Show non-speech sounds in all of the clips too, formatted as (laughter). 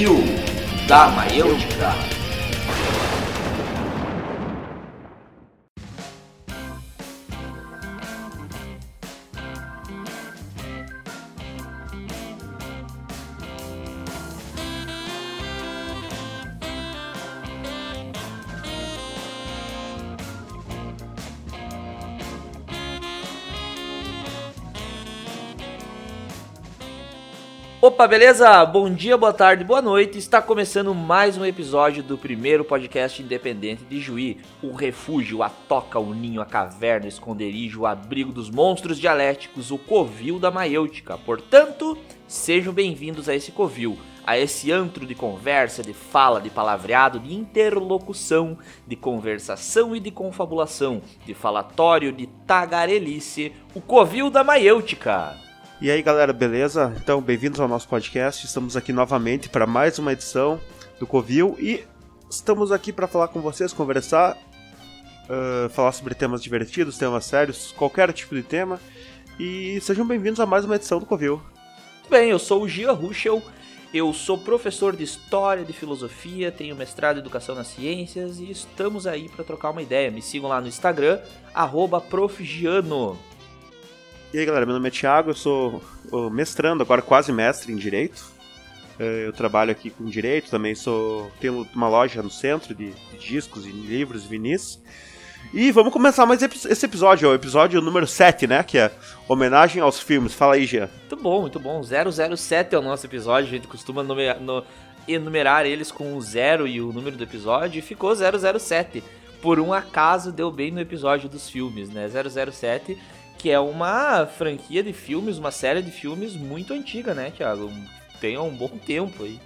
Covil da Maiêutica. Opa, beleza? Bom dia, boa tarde, boa noite. Está começando mais um episódio do primeiro podcast independente de Juí. O refúgio, a toca, o ninho, a caverna, o esconderijo, o abrigo dos monstros dialéticos, o covil da maiêutica. Portanto, sejam bem-vindos a esse covil, a esse antro de conversa, de fala, de palavreado, de interlocução, de conversação e de confabulação, de falatório, de tagarelice, o covil da maiêutica. E aí galera, beleza? Então, bem-vindos ao nosso podcast. Estamos aqui novamente para mais uma edição do Covil e estamos aqui para falar com vocês, conversar, uh, falar sobre temas divertidos, temas sérios, qualquer tipo de tema. E sejam bem-vindos a mais uma edição do Covil. Bem, eu sou o Gia Ruschel, eu sou professor de História, de Filosofia, tenho mestrado em Educação nas Ciências e estamos aí para trocar uma ideia. Me sigam lá no Instagram, profgiano. E aí galera, meu nome é Thiago, eu sou mestrando, agora quase mestre em Direito. Eu trabalho aqui com Direito, também sou tenho uma loja no centro de, de discos e livros e vinis. E vamos começar mais esse episódio, o episódio número 7, né? Que é homenagem aos filmes. Fala aí, Jean. Muito bom, muito bom. 007 é o nosso episódio, a gente costuma no, enumerar eles com o zero e o número do episódio, e ficou 007. Por um acaso deu bem no episódio dos filmes, né? 007 que é uma franquia de filmes, uma série de filmes muito antiga, né, Thiago? Tem um bom tempo aí.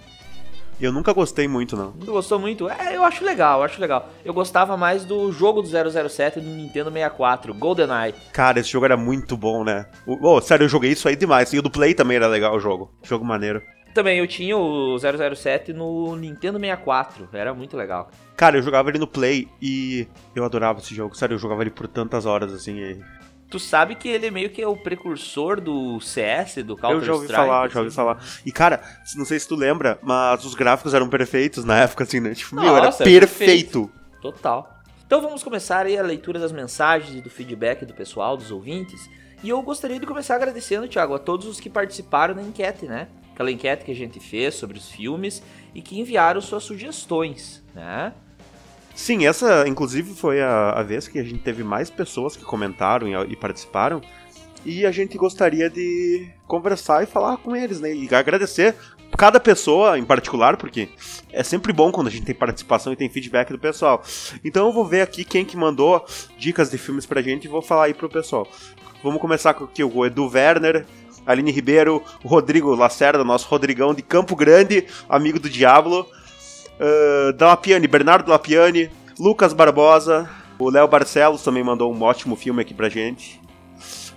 Eu nunca gostei muito, não. Não gostou muito? É, eu acho legal, eu acho legal. Eu gostava mais do jogo do 007 do Nintendo 64, GoldenEye. Cara, esse jogo era muito bom, né? Oh, sério, eu joguei isso aí demais. E o do Play também era legal o jogo. Jogo maneiro. Também, eu tinha o 007 no Nintendo 64, era muito legal. Cara, eu jogava ele no Play e eu adorava esse jogo. Sério, eu jogava ele por tantas horas, assim. E Tu sabe que ele meio que é o precursor do CS, do Counter-Strike. Eu já ouvi falar, assim. já ouvi falar. E cara, não sei se tu lembra, mas os gráficos eram perfeitos na época, assim, né? Tipo, Nossa, meu, era perfeito. perfeito. Total. Então vamos começar aí a leitura das mensagens e do feedback do pessoal, dos ouvintes. E eu gostaria de começar agradecendo, Thiago, a todos os que participaram da enquete, né? Aquela enquete que a gente fez sobre os filmes e que enviaram suas sugestões, né? Sim, essa inclusive foi a, a vez que a gente teve mais pessoas que comentaram e, e, participaram. E a gente gostaria de conversar e falar com eles, né? E agradecer cada pessoa em particular, porque é sempre bom quando a gente tem participação e tem feedback do pessoal. Então eu vou ver aqui quem que mandou dicas de filmes pra gente e vou falar aí pro pessoal. Vamos começar com aqui o Edu Werner, Aline Ribeiro, o Rodrigo Lacerda, nosso Rodrigão de Campo Grande, amigo do Diablo. Uh, Lapiani, Bernardo Lapiani, Lucas Barbosa, o Léo Barcelos também mandou um ótimo filme aqui pra gente.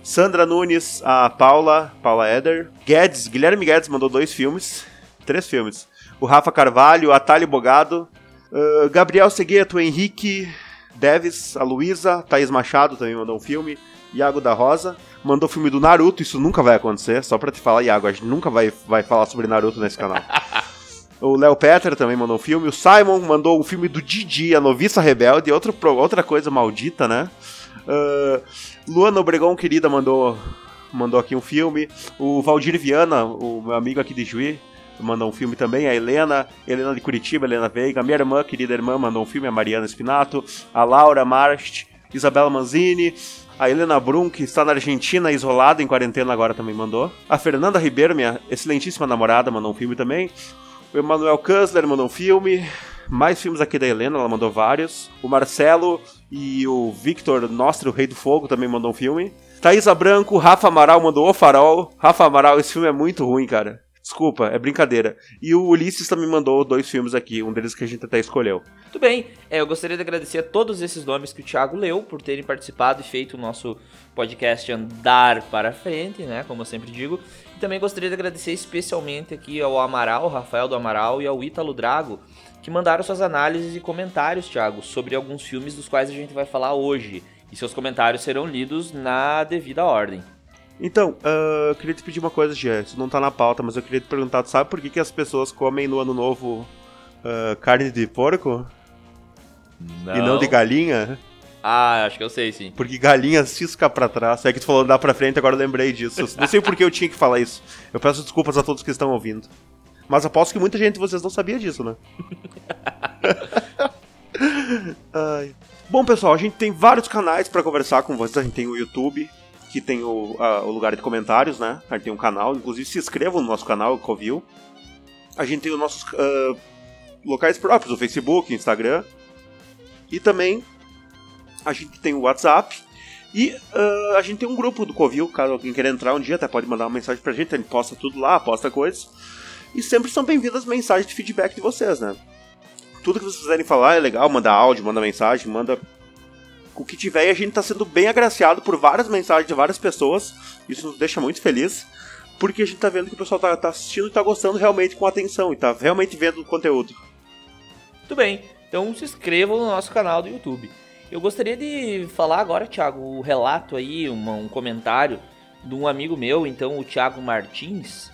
Sandra Nunes, a Paula, Paula Eder. Guedes, Guilherme Guedes mandou dois filmes, três filmes. O Rafa Carvalho, a Thalie Bogado, uh, Gabriel Segueto, Henrique Deves, a Luísa, Thaís Machado também mandou um filme. Iago da Rosa mandou o filme do Naruto, isso nunca vai acontecer, só pra te falar, Iago, a gente nunca vai, vai falar sobre Naruto nesse canal. (laughs) O Léo Petter também mandou um filme. O Simon mandou um filme do Didi, A Noviça Rebelde. Outro, outra coisa maldita, né? Uh, Luana Obregon, querida, mandou, mandou aqui um filme. O Valdir Viana, o meu amigo aqui de Juí, mandou um filme também. A Helena, Helena de Curitiba, Helena Veiga. Minha irmã, querida irmã, mandou um filme. A Mariana Spinato. A Laura Marst, Isabela Manzini. A Helena Brum, que está na Argentina, isolada, em quarentena agora, também mandou. A Fernanda Ribeiro, minha excelentíssima namorada, mandou um filme também. O Emanuel Kansler mandou um filme. Mais filmes aqui da Helena, ela mandou vários. O Marcelo e o Victor Nostro, o Rei do Fogo, também mandou um filme. Thaisa Branco, Rafa Amaral mandou O Farol. Rafa Amaral, esse filme é muito ruim, cara. Desculpa, é brincadeira. E o Ulisses também mandou dois filmes aqui, um deles que a gente até escolheu. Muito bem, é, eu gostaria de agradecer a todos esses nomes que o Thiago leu por terem participado e feito o nosso podcast andar para frente, né? Como eu sempre digo. E também gostaria de agradecer especialmente aqui ao Amaral, Rafael do Amaral e ao Ítalo Drago, que mandaram suas análises e comentários, Thiago, sobre alguns filmes dos quais a gente vai falar hoje. E seus comentários serão lidos na devida ordem. Então, uh, eu queria te pedir uma coisa, Jean. Isso não tá na pauta, mas eu queria te perguntar: tu sabe por que, que as pessoas comem no ano novo uh, carne de porco? Não. E não de galinha? Ah, acho que eu sei, sim. Porque galinha cisca pra trás. É que tu falou dar pra frente, agora eu lembrei disso. Não sei por que eu tinha que falar isso. Eu peço desculpas a todos que estão ouvindo. Mas aposto que muita gente de vocês não sabia disso, né? (laughs) Ai. Bom, pessoal, a gente tem vários canais para conversar com vocês. A gente tem o YouTube, que tem o, a, o lugar de comentários, né? A gente tem um canal. Inclusive, se inscrevam no nosso canal, Covil. A gente tem os nossos uh, locais próprios, o Facebook, Instagram. E também a gente tem o WhatsApp. E uh, a gente tem um grupo do Covil, caso alguém queira entrar um dia, até pode mandar uma mensagem pra gente, a gente posta tudo lá, posta coisas. E sempre são bem-vindas mensagens de feedback de vocês, né? Tudo que vocês quiserem falar é legal, manda áudio, manda mensagem, manda o que tiver. E a gente tá sendo bem agraciado por várias mensagens de várias pessoas. Isso nos deixa muito feliz. Porque a gente tá vendo que o pessoal tá, tá assistindo e tá gostando realmente com atenção e tá realmente vendo o conteúdo. Muito bem, então se inscrevam no nosso canal do YouTube. Eu gostaria de falar agora, Thiago, o relato aí, uma, um comentário de um amigo meu, então o Thiago Martins,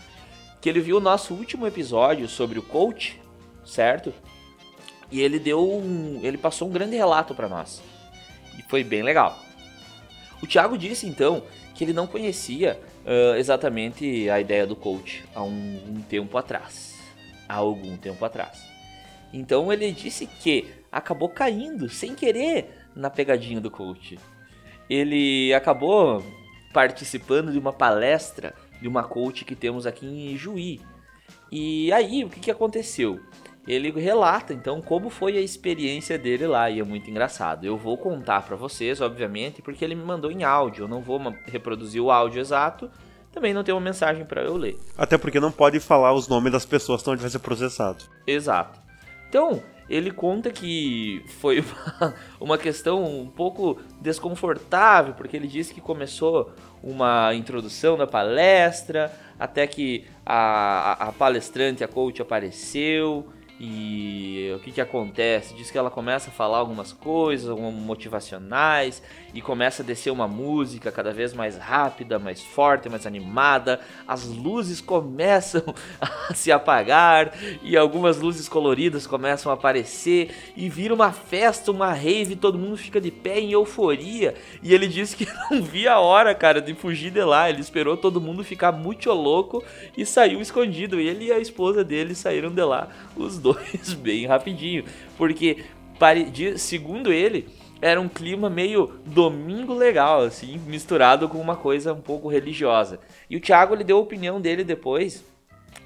que ele viu o nosso último episódio sobre o coach, certo? E ele deu um, ele passou um grande relato para nós. E foi bem legal. O Thiago disse então que ele não conhecia uh, exatamente a ideia do coach há um, um tempo atrás, há algum tempo atrás. Então ele disse que acabou caindo sem querer na pegadinha do coach. Ele acabou participando de uma palestra de uma coach que temos aqui em Juí. E aí, o que, que aconteceu? Ele relata então como foi a experiência dele lá e é muito engraçado. Eu vou contar para vocês, obviamente, porque ele me mandou em áudio. Eu não vou reproduzir o áudio exato, também não tem uma mensagem para eu ler. Até porque não pode falar os nomes das pessoas que vai ser processado. Exato. Então, ele conta que foi (laughs) uma, questão um pouco desconfortável, porque ele disse que começou uma introdução da palestra, até que a, a, a palestrante, a coach, apareceu e o que, que acontece? Diz que ela começa a falar algumas coisas, motivacionais, e começa a descer uma música cada vez mais rápida, mais forte, mais animada. As luzes começam (laughs) a se apagar e algumas luzes coloridas começam a aparecer e vira uma festa, uma rave, todo mundo fica de pé em euforia. E ele disse que (laughs) não via a hora, cara, de fugir de lá. Ele esperou todo mundo ficar muito louco e saiu escondido. Ele e a esposa dele saíram de lá, os dois (laughs) bem rapidinho, porque segundo ele era um clima meio domingo legal, assim, misturado com uma coisa um pouco religiosa. E o Thiago ele deu a opinião dele depois,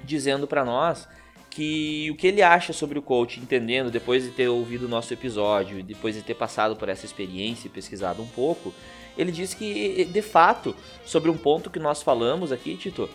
dizendo para nós que o que ele acha sobre o coach, entendendo depois de ter ouvido o nosso episódio, depois de ter passado por essa experiência e pesquisado um pouco, ele disse que de fato sobre um ponto que nós falamos aqui, Tito,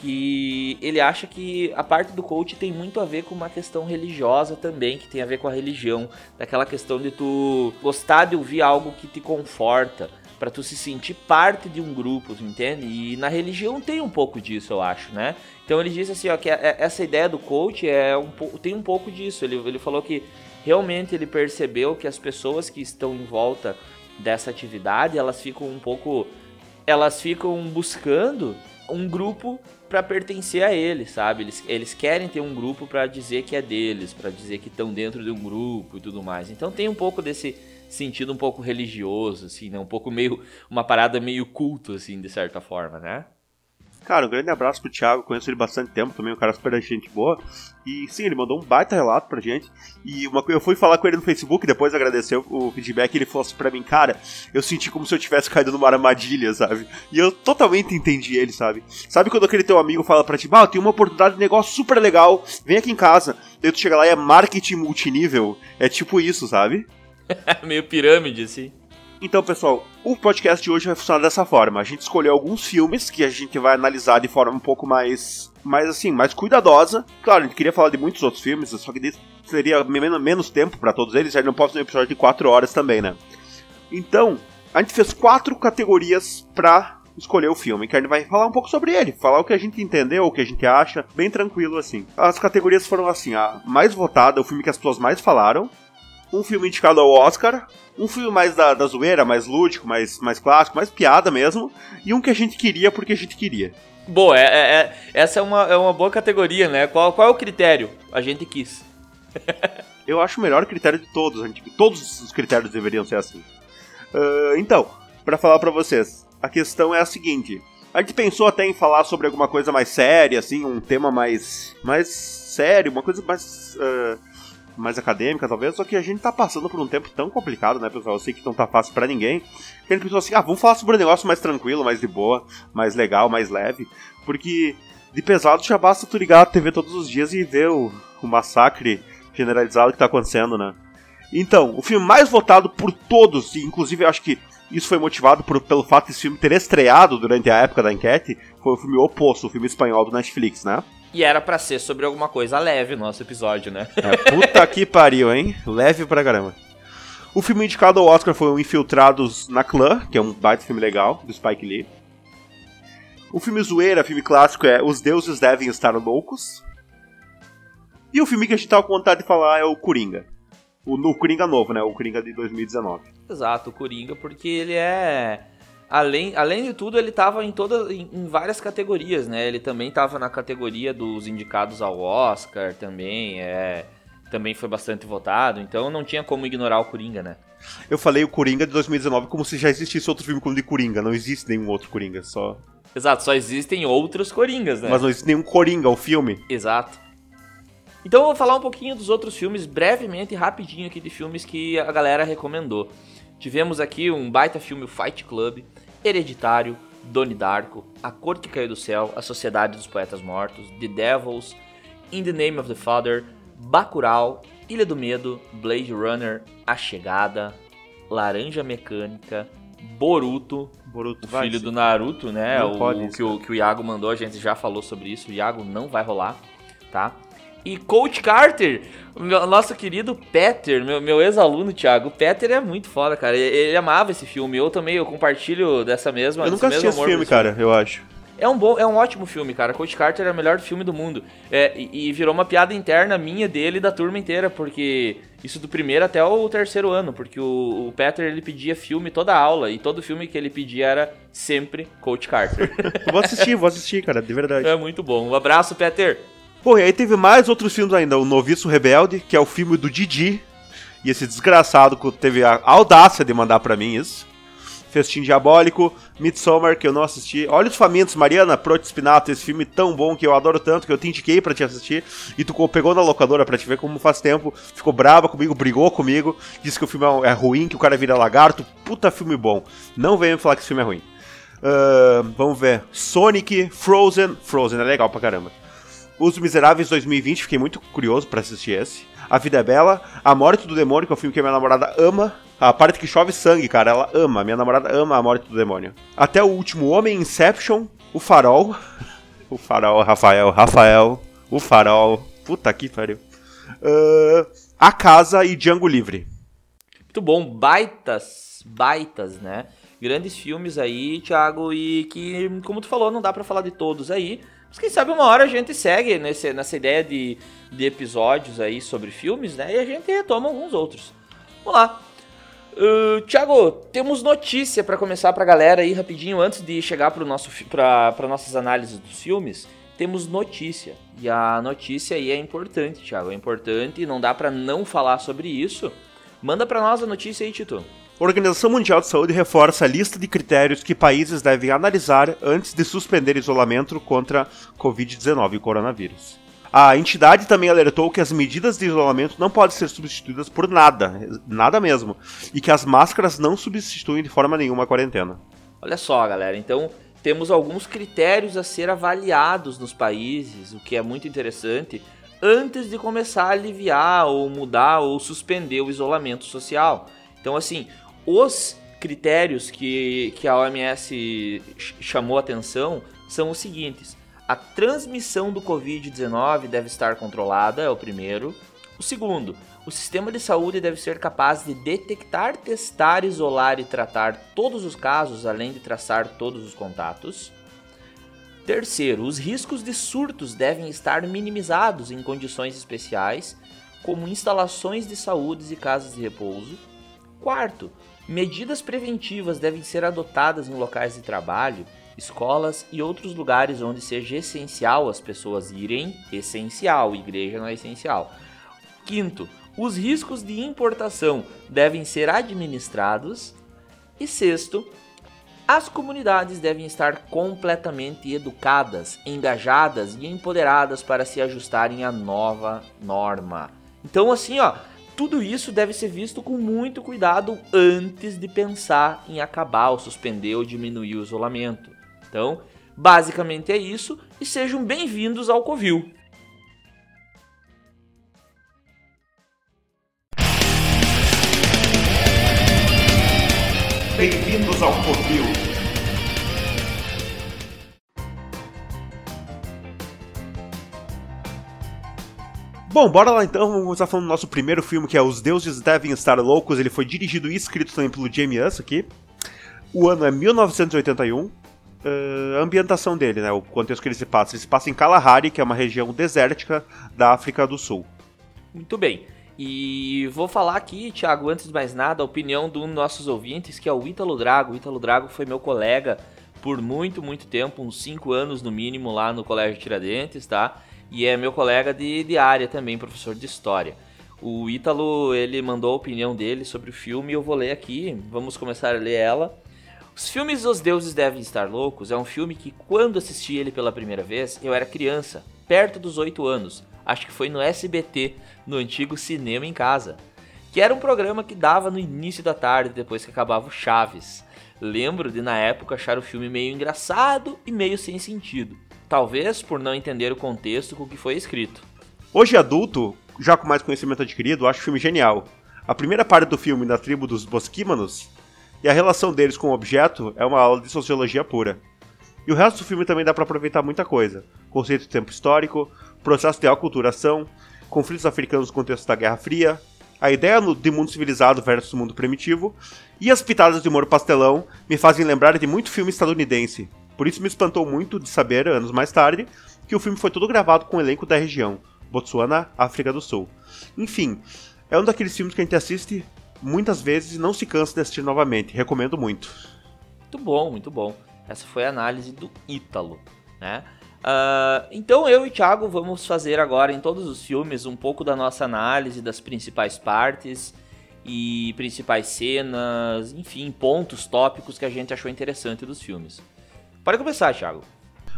que ele acha que a parte do coach tem muito a ver com uma questão religiosa também, que tem a ver com a religião, daquela questão de tu gostar de ouvir algo que te conforta, para tu se sentir parte de um grupo, entende? E na religião tem um pouco disso, eu acho, né? Então ele disse assim, ó, que essa ideia do coach é um tem um pouco disso. Ele, ele falou que realmente ele percebeu que as pessoas que estão em volta dessa atividade, elas ficam um pouco elas ficam buscando um grupo para pertencer a eles, sabe? Eles, eles querem ter um grupo para dizer que é deles, para dizer que estão dentro de um grupo e tudo mais. Então tem um pouco desse sentido um pouco religioso, assim, né? Um pouco meio uma parada meio culto, assim, de certa forma, né? Cara, um grande abraço pro Thiago, conheço ele bastante tempo também, um cara super gente boa. E sim, ele mandou um baita relato pra gente. E uma eu fui falar com ele no Facebook, depois agradeceu o feedback, ele falou assim pra mim, cara, eu senti como se eu tivesse caído numa armadilha, sabe? E eu totalmente entendi ele, sabe? Sabe quando aquele teu amigo fala pra ti, ah, tem uma oportunidade de negócio super legal, vem aqui em casa. Daí tu chega lá e é marketing multinível. É tipo isso, sabe? (laughs) Meio pirâmide, assim. Então, pessoal, o podcast de hoje vai funcionar dessa forma. A gente escolheu alguns filmes que a gente vai analisar de forma um pouco mais, mais assim, mais cuidadosa. Claro, a gente queria falar de muitos outros filmes, só que seria menos, tempo para todos eles, já não posso fazer um episódio de 4 horas também, né? Então, a gente fez quatro categorias pra escolher o filme, que a gente vai falar um pouco sobre ele, falar o que a gente entendeu, o que a gente acha, bem tranquilo assim. As categorias foram assim: a mais votada, o filme que as pessoas mais falaram, um filme indicado ao Oscar, um filme mais da, da zoeira, mais lúdico, mais, mais clássico, mais piada mesmo, e um que a gente queria porque a gente queria. Boa, é, é- é- essa é uma, é uma boa categoria, né? Qual, qual é o critério? A gente quis. (laughs) Eu acho o melhor critério de todos, a gente- todos os critérios deveriam ser assim. Ah, então, pra falar pra vocês, a questão é a seguinte: a gente pensou até em falar sobre alguma coisa mais séria, assim, um tema mais, mais sério, uma coisa mais, ah, mais acadêmica, talvez. Só que a gente tá passando por um tempo tão complicado, né, pessoal? Eu sei que não tá fácil pra ninguém. Que a gente pensou assim: ah, vamos falar sobre um negócio mais tranquilo, mais de boa, mais legal, mais leve, porque de pesado já basta tu ligar a TV todos os dias e ver o, o massacre generalizado que tá acontecendo, né? Então, o filme mais votado por todos, e inclusive eu acho que isso foi motivado por- pelo fato desse filme ter estreado durante a época da enquete, foi o filme Oposto, o filme espanhol do Netflix, né? E era pra ser sobre alguma coisa leve o nosso episódio, né? É, puta que pariu, hein? Leve pra caramba. O filme indicado ao Oscar foi o Infiltrados na Clã, que é um baita filme legal, do Spike Lee. O filme zoeira, filme clássico, é Os Deuses Devem Estar Loucos. E o filme que a gente tava com vontade de falar é o Coringa. O, o Coringa novo, né? O Coringa de 2019. Exato, o Coringa, porque ele é. Além, além de tudo, ele tava em, toda, em, em várias categorias, né? Ele também tava na categoria dos indicados ao Oscar também, é. Também foi bastante votado, então não tinha como ignorar o Coringa, né? Eu falei o Coringa de 2019 como se já existisse outro filme como de Coringa. Não existe nenhum outro Coringa, só. Exato, só existem outros Coringas, né? Mas não existe nenhum Coringa, o filme. Exato. Então eu vou falar um pouquinho dos outros filmes, brevemente e rapidinho aqui de filmes que a galera recomendou. Tivemos aqui um baita filme, o Fight Club, Hereditário, Doni Darko, A Cor que Caiu do Céu, A Sociedade dos Poetas Mortos, The Devils, In the Name of the Father, Bacurau, Ilha do Medo, Blade Runner, A Chegada, Laranja Mecânica, Boruto, Boruto, o filho do Naruto, né? O que, o que o Iago mandou, a gente já falou sobre isso. O Iago não vai rolar, tá? E Coach Carter, meu- nosso querido Peter, meu, meu ex-aluno, Thiago. O Peter é muito foda, cara. Ele, ele amava esse filme. Eu também, eu compartilho dessa mesma. Eu nunca assisti esse filme, cara, eu acho. É um bom, é um ótimo filme, cara. Coach Carter é o melhor filme do mundo. É, e, e virou uma piada interna minha dele e da turma inteira, porque isso do primeiro até o terceiro ano, porque o, o Peter ele pedia filme toda aula e todo filme que ele pedia era sempre Coach Carter. (laughs) Vou assistir, vou assistir, cara, de verdade. é muito bom. Um abraço, Peter. Pô, e aí teve mais outros filmes ainda. O Noviço Rebelde, que é o filme do Didi. E esse desgraçado teve a audácia de mandar pra mim isso. Festim Diabólico, Midsommar, que eu não assisti. Olhos Famintos, Mariana Prote Spinato, esse filme tão bom que eu adoro tanto, que eu te indiquei pra te assistir. E tu pegou na locadora pra te ver como faz tempo. Ficou brava comigo, brigou comigo. Disse que o filme é- é ruim, que o cara vira lagarto. Puta filme bom. Não venha me falar que esse filme é ruim. Ahn, vamos ver. Sonic, Frozen. Frozen é legal pra caramba. Os Miseráveis 2020, fiquei muito curioso pra assistir esse. A Vida é Bela, A Morte do Demônio, que é o filme que a minha namorada ama. A parte que chove sangue, cara, ela ama. Minha namorada ama A Morte do Demônio. Até o último Homem, Inception, O Farol. (laughs) O Farol, Rafael, Rafael, O Farol. Puta que pariu. Ah, a Casa e Django Livre. Muito bom, baitas, baitas, né? Grandes filmes aí, Thiago, e que, como tu falou, não dá pra falar de todos aí. Mas quem sabe uma hora a gente segue nesse, nessa ideia de, de episódios aí sobre filmes, né? E a gente retoma alguns outros. Vamos lá. Uh, Thiago, temos notícia pra começar pra galera aí rapidinho, antes de chegar pro nosso, pra nossas análises dos filmes. Temos notícia. E a notícia aí é importante, Thiago. É importante e não dá pra não falar sobre isso. Manda pra nós a notícia aí, Tito. A Organização Mundial de Saúde reforça a lista de critérios que países devem analisar antes de suspender isolamento contra Covid-19 e coronavírus. A entidade também alertou que as medidas de isolamento não podem ser substituídas por nada, nada mesmo, e que as máscaras não substituem de forma nenhuma a quarentena. Olha só, galera. Então, temos alguns critérios a ser avaliados nos países, o que é muito interessante, antes de começar a aliviar ou mudar ou suspender o isolamento social. Então, assim, os critérios que, que a OMS ch- chamou atenção são os seguintes: a transmissão do Covid-19 deve estar controlada, é o primeiro. O segundo, o sistema de saúde deve ser capaz de detectar, testar, isolar e tratar todos os casos, além de traçar todos os contatos. Terceiro, os riscos de surtos devem estar minimizados em condições especiais. como instalações de saúde e casas de repouso. Quarto, medidas preventivas devem ser adotadas em locais de trabalho, escolas e outros lugares onde seja essencial as pessoas irem. Essencial, igreja não é essencial. Quinto, os riscos de importação devem ser administrados. E sexto, as comunidades devem estar completamente educadas, engajadas e empoderadas para se ajustarem à nova norma. Então, assim, ó, tudo isso deve ser visto com muito cuidado antes de pensar em acabar ou suspender ou diminuir o isolamento. Então, basicamente é isso e sejam bem-vindos ao Covil. Bem-vindos ao Covil. Bom, bora lá então, vamos começar falando do nosso primeiro filme, que é Os Deuses Devem Estar Loucos. Ele foi dirigido e escrito também pelo Jamie Us aqui. O ano é 1981. Uh, a ambientação dele, né, o contexto que ele se passa. Ele se passa em Kalahari, que é uma região desértica da África do Sul. Muito bem. E vou falar aqui, Thiago, antes de mais nada, a opinião de um dos nossos ouvintes, que é o Ítalo Drago. O Ítalo Drago foi meu colega por muito, muito tempo, uns 5 anos no mínimo, lá no Colégio Tiradentes, tá? E é meu colega de, de área também, professor de História. O Ítalo, ele mandou a opinião dele sobre o filme eu vou ler aqui, vamos começar a ler ela. Os filmes Os Deuses Devem Estar Loucos é um filme que, quando assisti ele pela primeira vez, eu era criança, perto dos 8 anos. Acho que foi no SBT, no antigo Cinema em Casa, que era um programa que dava no início da tarde depois que acabava o Chaves. Lembro de na época achar o filme meio engraçado e meio sem sentido, talvez por não entender o contexto com que foi escrito. Hoje adulto, já com mais conhecimento adquirido, acho o filme genial. A primeira parte do filme, da tribo dos Bosquímanos, e a relação deles com o objeto é uma aula de sociologia pura. E o resto do filme também dá para aproveitar muita coisa: conceito de tempo histórico, processo de aculturação, conflitos africanos no contexto da Guerra Fria, a ideia de mundo civilizado versus mundo primitivo, e as pitadas de humor pastelão me fazem lembrar de muito filme estadunidense. Por isso me espantou muito de saber, anos mais tarde, que o filme foi todo gravado com o elenco da região, Botsuana, África do Sul. Enfim, é um daqueles filmes que a gente assiste muitas vezes e não se cansa de assistir novamente. Recomendo muito. Muito bom, muito bom. Essa foi a análise do Ítalo, né? Uh, então eu e Thiago vamos fazer agora em todos os filmes um pouco da nossa análise das principais partes e principais cenas, enfim, pontos, tópicos que a gente achou interessante dos filmes. Pode começar, Thiago.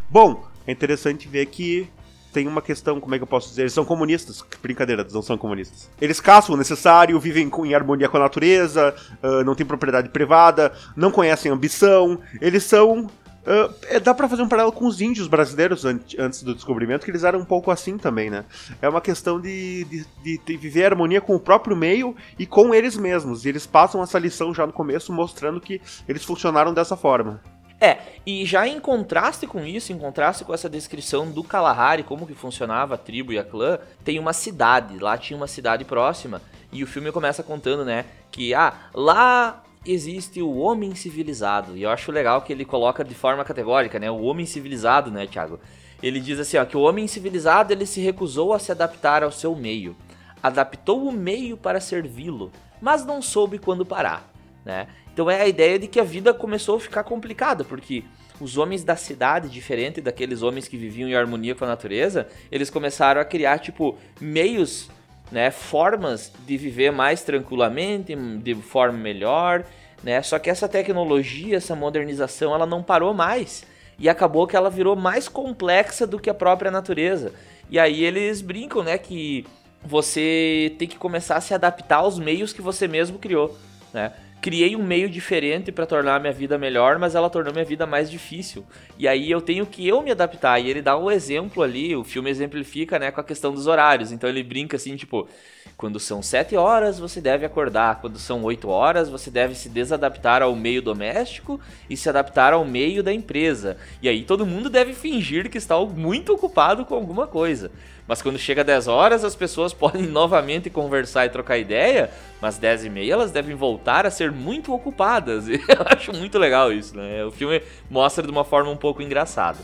Bom, é interessante ver que tem uma questão, como é que eu posso dizer? Eles são comunistas. Brincadeira, eles não são comunistas. Eles caçam o necessário, vivem em harmonia com a natureza, uh, não têm propriedade privada, não conhecem ambição. Eles são Uh, dá para fazer um paralelo com os índios brasileiros antes do descobrimento, que eles eram um pouco assim também, né? É uma questão de, de, de, de viver harmonia com o próprio meio e com eles mesmos. E eles passam essa lição já no começo, mostrando que eles funcionaram dessa forma. É, e já em contraste com isso, em contraste com essa descrição do Kalahari, como que funcionava a tribo e a clã, tem uma cidade, lá tinha uma cidade próxima, e o filme começa contando, né, que, ah, lá existe o homem civilizado, e eu acho legal que ele coloca de forma categórica, né, o homem civilizado, né, Thiago? Ele diz assim, ó, que o homem civilizado, ele se recusou a se adaptar ao seu meio, adaptou o meio para servi-lo, mas não soube quando parar, né? Então é a ideia de que a vida começou a ficar complicada, porque os homens da cidade, diferente daqueles homens que viviam em harmonia com a natureza, eles começaram a criar, tipo, meios, né, formas de viver mais tranquilamente, de forma melhor, né? Só que essa tecnologia, essa modernização, ela não parou mais. E acabou que ela virou mais complexa do que a própria natureza. E aí eles brincam, né, que você tem que começar a se adaptar aos meios que você mesmo criou, né? Criei um meio diferente para tornar a minha vida melhor, mas ela tornou minha vida mais difícil. E aí eu tenho que eu me adaptar. E ele dá um exemplo ali, o filme exemplifica, né, com a questão dos horários. Então ele brinca assim, tipo, quando são 7 horas você deve acordar, quando são 8 horas você deve se desadaptar ao meio doméstico e se adaptar ao meio da empresa. E aí todo mundo deve fingir que está muito ocupado com alguma coisa. Mas quando chega 10 horas, as pessoas (laughs) podem novamente conversar e trocar ideia, mas 10 e meia elas devem voltar a ser muito ocupadas. (laughs) E eu acho muito legal isso, né? O filme mostra de uma forma um pouco engraçada.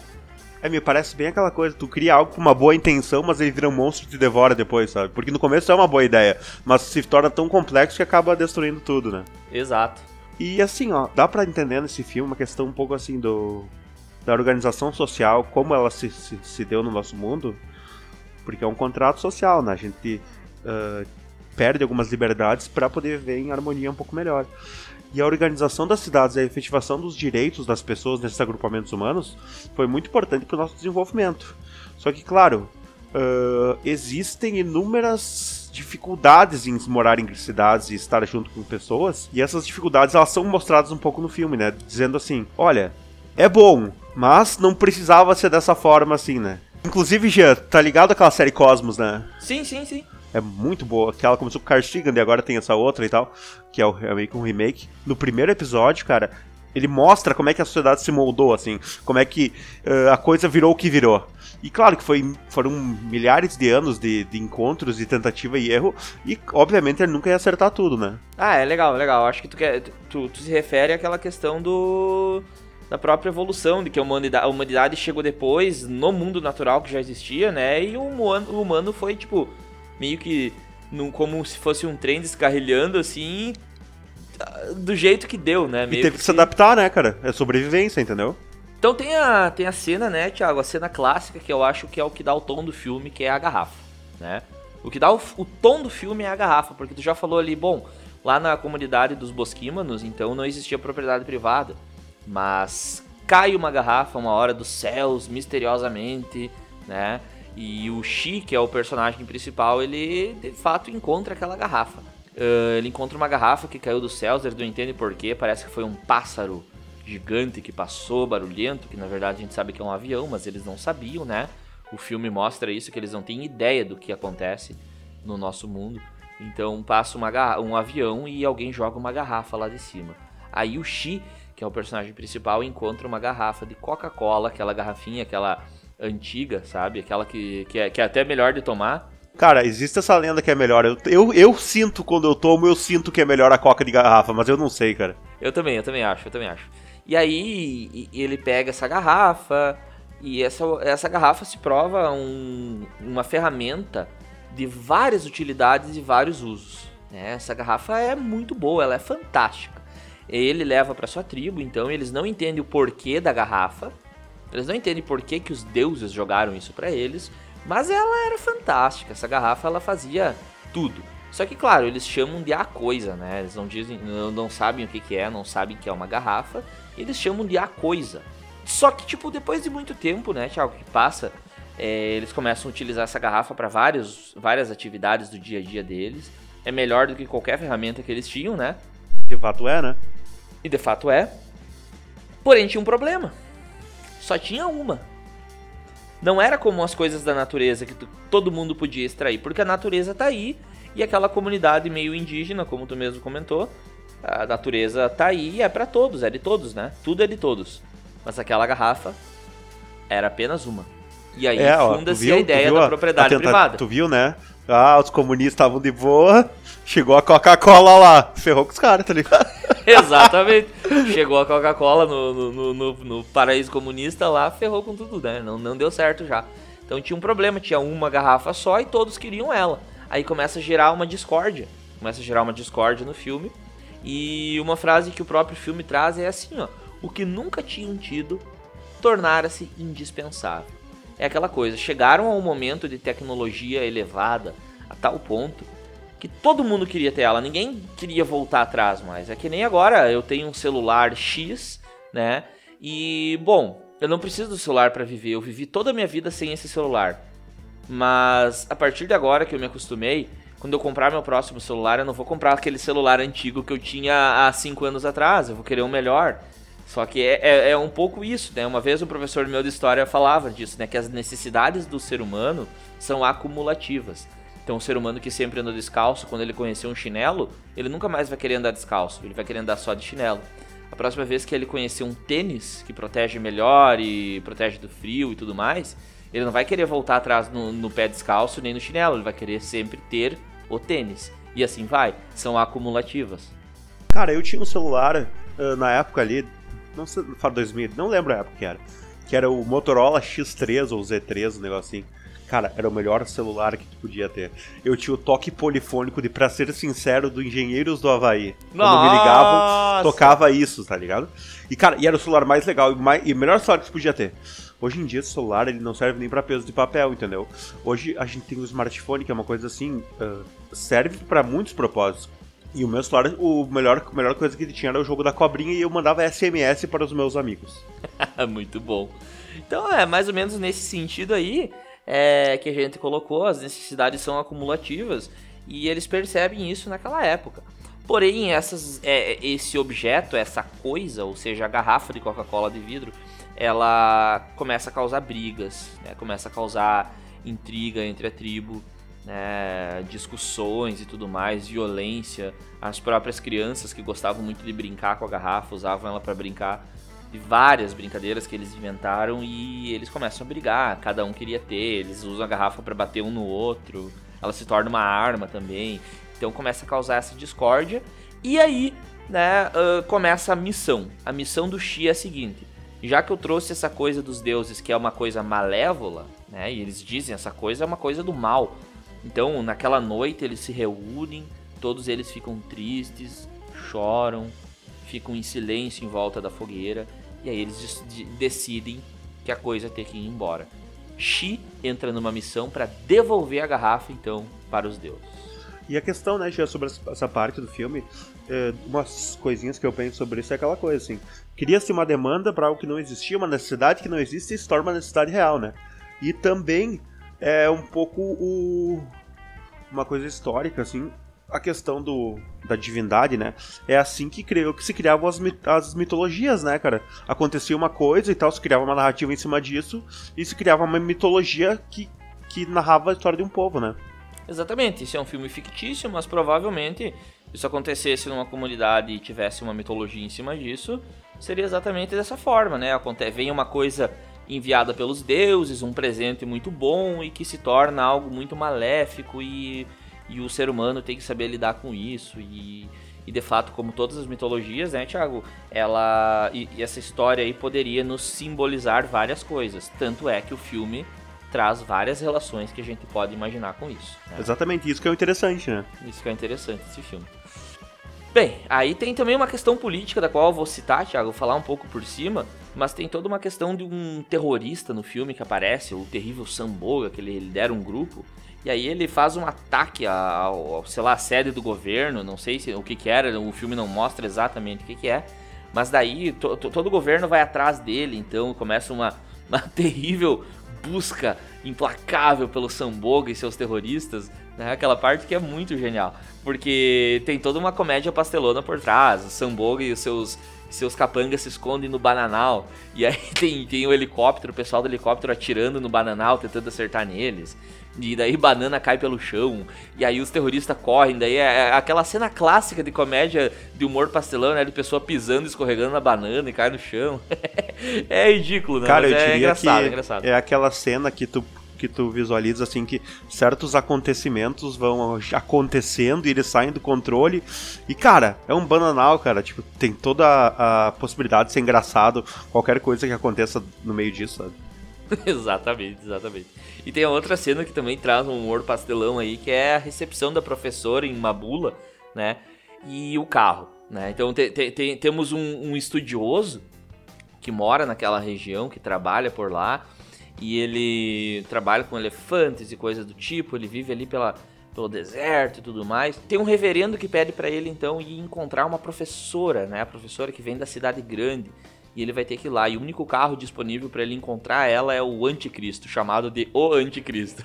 É, me parece bem aquela coisa, tu cria algo com uma boa intenção, mas ele vira um monstro e te devora depois, sabe? Porque no começo é uma boa ideia, mas se torna tão complexo que acaba destruindo tudo, né? Exato. E assim, ó, dá pra entender nesse filme uma questão um pouco assim do da organização social, como ela se, se, se deu no nosso mundo, porque é um contrato social, né? A gente uh, perde algumas liberdades para poder viver em harmonia um pouco melhor. E a organização das cidades e a efetivação dos direitos das pessoas nesses agrupamentos humanos foi muito importante para o nosso desenvolvimento. Só que, claro, uh, existem inúmeras dificuldades em morar em cidades e estar junto com pessoas, e essas dificuldades elas são mostradas um pouco no filme, né? Dizendo assim: olha, é bom, mas não precisava ser dessa forma assim, né? Inclusive, Jean, tá ligado aquela série Cosmos, né? Sim, sim, sim. É muito boa. Que ela começou com Carl Sagan e agora tem essa outra e tal, que é, o, é meio que um remake. No primeiro episódio, cara, ele mostra como é que a sociedade se moldou, assim, como é que uh, a coisa virou o que virou. E claro que foi, foram milhares de anos de, de encontros, de tentativa e erro, e obviamente ele nunca ia acertar tudo, né? Ah, é legal, legal. Acho que tu, quer, tu, tu se refere àquela questão do da própria evolução, de que a humanidade, a humanidade chegou depois no mundo natural que já existia, né? E o humano, o humano foi, tipo, meio que num, como se fosse um trem descarrilhando, assim, do jeito que deu, né? Meio e teve que, se adaptar, né, cara? É sobrevivência, entendeu? Então tem a, tem a cena, né, Thiago? A cena clássica que eu acho que é o que dá o tom do filme, que é a garrafa, né? O que dá o, o tom do filme é a garrafa, porque tu já falou ali, bom, lá na comunidade dos bosquímanos, então não existia propriedade privada. Mas cai uma garrafa uma hora dos céus, misteriosamente, né? E o Shi, que é o personagem principal, ele de fato encontra aquela garrafa. Uh, ele encontra uma garrafa que caiu dos céus, ele não entende porquê, parece que foi um pássaro gigante que passou, barulhento, que na verdade a gente sabe que é um avião, mas eles não sabiam, né? O filme mostra isso, que eles não têm ideia do que acontece no nosso mundo. Então passa uma, um avião e alguém joga uma garrafa lá de cima. Aí o Shi, que é o personagem principal, encontra uma garrafa de Coca-Cola, aquela garrafinha, aquela antiga, sabe? Aquela que, que, é, que é até melhor de tomar. Cara, existe essa lenda que é melhor. Eu, eu, eu, sinto quando eu tomo, eu sinto que é melhor a coca de garrafa, mas eu não sei, cara. Eu também, eu também acho, eu também acho. E aí ele pega essa garrafa e essa, essa garrafa se prova um, uma ferramenta de várias utilidades e vários usos. Né? Essa garrafa é muito boa, ela é fantástica. Ele leva para sua tribo, então eles não entendem o porquê da garrafa, eles não entendem por que, os deuses jogaram isso para eles, mas ela era fantástica. Essa garrafa ela fazia tudo. Só que, claro, eles chamam de a coisa, né? Eles não dizem, não, não sabem o que, que é, não sabem que é uma garrafa. Eles chamam de a coisa. Só que, tipo, depois de muito tempo, né, Thiago, que passa, é, eles começam a utilizar essa garrafa para várias atividades do dia a dia deles. É melhor do que qualquer ferramenta que eles tinham, né? De fato é, né? E de fato é. Porém, tinha um problema só tinha uma. Não era como as coisas da natureza que todo mundo podia extrair, porque a natureza tá aí e aquela comunidade meio indígena, como tu mesmo comentou, a natureza tá aí e é para todos, é de todos, né? Tudo é de todos. Mas aquela garrafa era apenas uma. E aí é, funda-se a ideia da propriedade tenta... privada. Tu viu, né? Ah, os comunistas estavam de boa, chegou a Coca-Cola lá, ferrou com os caras, tá ligado? (laughs) Exatamente. Chegou a Coca-Cola no, no, no, no, paraíso comunista lá, ferrou com tudo, né? Não, não deu certo já. Então tinha um problema, tinha uma garrafa só e todos queriam ela. Aí começa a gerar uma discórdia. Começa a gerar uma discórdia no filme. E uma frase que o próprio filme traz é assim, ó. O que nunca tinham tido tornara-se indispensável. É aquela coisa, chegaram a um momento de tecnologia elevada a tal ponto que todo mundo queria ter ela, ninguém queria voltar atrás mais. É que nem agora, eu tenho um celular X, né? E bom, eu não preciso do celular para viver, eu vivi toda a minha vida sem esse celular. Mas a partir de agora que eu me acostumei, quando eu comprar meu próximo celular, eu não vou comprar aquele celular antigo que eu tinha há 5 anos atrás, eu vou querer um melhor. Só que é, é, é, um pouco isso, né? Uma vez um professor meu de história falava disso, né? Que as necessidades do ser humano são acumulativas. Então, um ser humano que sempre andou descalço, quando ele conhecer um chinelo, ele nunca mais vai querer andar descalço, ele vai querer andar só de chinelo. A próxima vez que ele conhecer um tênis que protege melhor e protege do frio e tudo mais, ele não vai querer voltar atrás no, no pé descalço nem no chinelo, ele vai querer sempre ter o tênis. E assim vai, são acumulativas. Cara, eu tinha um celular uh, na época ali, não sei, 2000, não lembro a época que era. que era o Motorola X3 ou Z3, um negócio assim. Cara, era o melhor celular que tu podia ter. Eu tinha o toque polifônico de, pra ser sincero, do Engenheiros do Havaí. Quando me ligavam, Nossa! tocava isso, tá ligado? E, cara, e era o celular mais legal e, mais, e o melhor celular que tu podia ter. Hoje em dia, esse celular, ele não serve nem pra peso de papel, entendeu? Hoje, a gente tem o smartphone, que é uma coisa assim, ah, serve pra muitos propósitos. E o meu celular, o melhor, a melhor coisa que ele tinha era o jogo da cobrinha e eu mandava SMS para os meus amigos. (laughs) Muito bom. Então é mais ou menos nesse sentido aí é, que a gente colocou, as necessidades são acumulativas e eles percebem isso naquela época. Porém, essas, é, esse objeto, essa coisa, ou seja, a garrafa de Coca-Cola de vidro, ela começa a causar brigas, né? começa a causar intriga entre a tribo, né? discussões e tudo mais, violência. As próprias crianças que gostavam muito de brincar com a garrafa, usavam ela para brincar várias brincadeiras que eles inventaram e eles começam a brigar. Cada um queria ter, eles usam a garrafa para bater um no outro. Ela se torna uma arma também. Então começa a causar essa discórdia. E aí, né, uh, começa a missão. A missão do Xi é a seguinte: já que eu trouxe essa coisa dos deuses, que é uma coisa malévola, né, e eles dizem essa coisa é uma coisa do mal. Então, naquela noite eles se reúnem, todos eles ficam tristes, choram, ficam em silêncio em volta da fogueira e aí eles decidem que a coisa tem que ir embora. Xi entra numa missão para devolver a garrafa então para os deuses. E a questão, né, Gia, sobre essa parte do filme, é, umas coisinhas que eu penso sobre isso é aquela coisa assim: cria-se uma demanda para algo que não existia, uma necessidade que não existe e se torna uma necessidade real, né? E também é um pouco o, uma coisa histórica, assim, a questão do, da divindade, né? É assim que criou que se criavam as, as mitologias, né, cara? Acontecia uma coisa e tal, se criava uma narrativa em cima disso e se criava uma mitologia que, que narrava a história de um povo, né? Exatamente, isso é um filme fictício, mas provavelmente isso acontecesse numa comunidade e tivesse uma mitologia em cima disso, seria exatamente dessa forma, né? Acontece, vem uma coisa enviada pelos deuses, um presente muito bom e que se torna algo muito maléfico e, e o ser humano tem que saber lidar com isso e, e de fato, como todas as mitologias, né, Thiago, ela e, e essa história aí poderia nos simbolizar várias coisas. Tanto é que o filme traz várias relações que a gente pode imaginar com isso. Né? Exatamente, isso que é o interessante, né? Isso que é interessante esse filme. Bem, aí tem também uma questão política da qual eu vou citar, Thiago, vou falar um pouco por cima, mas tem toda uma questão de um terrorista no filme que aparece, o terrível Samboga, que ele lidera um grupo, e aí ele faz um ataque ao, ao sei lá, à sede do governo, não sei se, o que que era, o filme não mostra exatamente o que que é, mas daí to, to, todo o governo vai atrás dele, então começa uma, (laughs) uma terrível busca implacável pelo Samboga e seus terroristas, né? Aquela parte que é muito genial, porque tem toda uma comédia pastelona por trás, o Samboga e os seus seus capangas se escondem no bananal. E aí (laughs) tem, tem o helicóptero, o pessoal do helicóptero atirando no bananal, tentando acertar neles. E daí banana cai pelo chão. E aí os terroristas correm. Daí é aquela cena clássica de comédia de humor pastelão, né? De pessoa pisando, escorregando na banana e cai no chão. (laughs) é ridículo, né? Cara, Mas eu é diria engraçado, que é engraçado. é aquela cena que tu que tu visualiza assim que certos acontecimentos vão acontecendo e eles saem do controle. E cara, é um bananal, cara, tipo, tem toda a, possibilidade de ser engraçado qualquer coisa que aconteça no meio disso, sabe? (laughs) exatamente, exatamente. E tem a outra cena que também traz um humor pastelão aí, que é a recepção da professora em Mabula, né? E o carro, né? Então te, te, te, temos um, um estudioso que mora naquela região, que trabalha por lá, e ele trabalha com elefantes e coisas do tipo, ele vive ali pela, pelo deserto e tudo mais. Tem um reverendo que pede para ele então ir encontrar uma professora, né? A professora que vem da cidade grande. E ele vai ter que ir lá. E o único carro disponível para ele encontrar ela é o Anticristo, chamado de O Anticristo.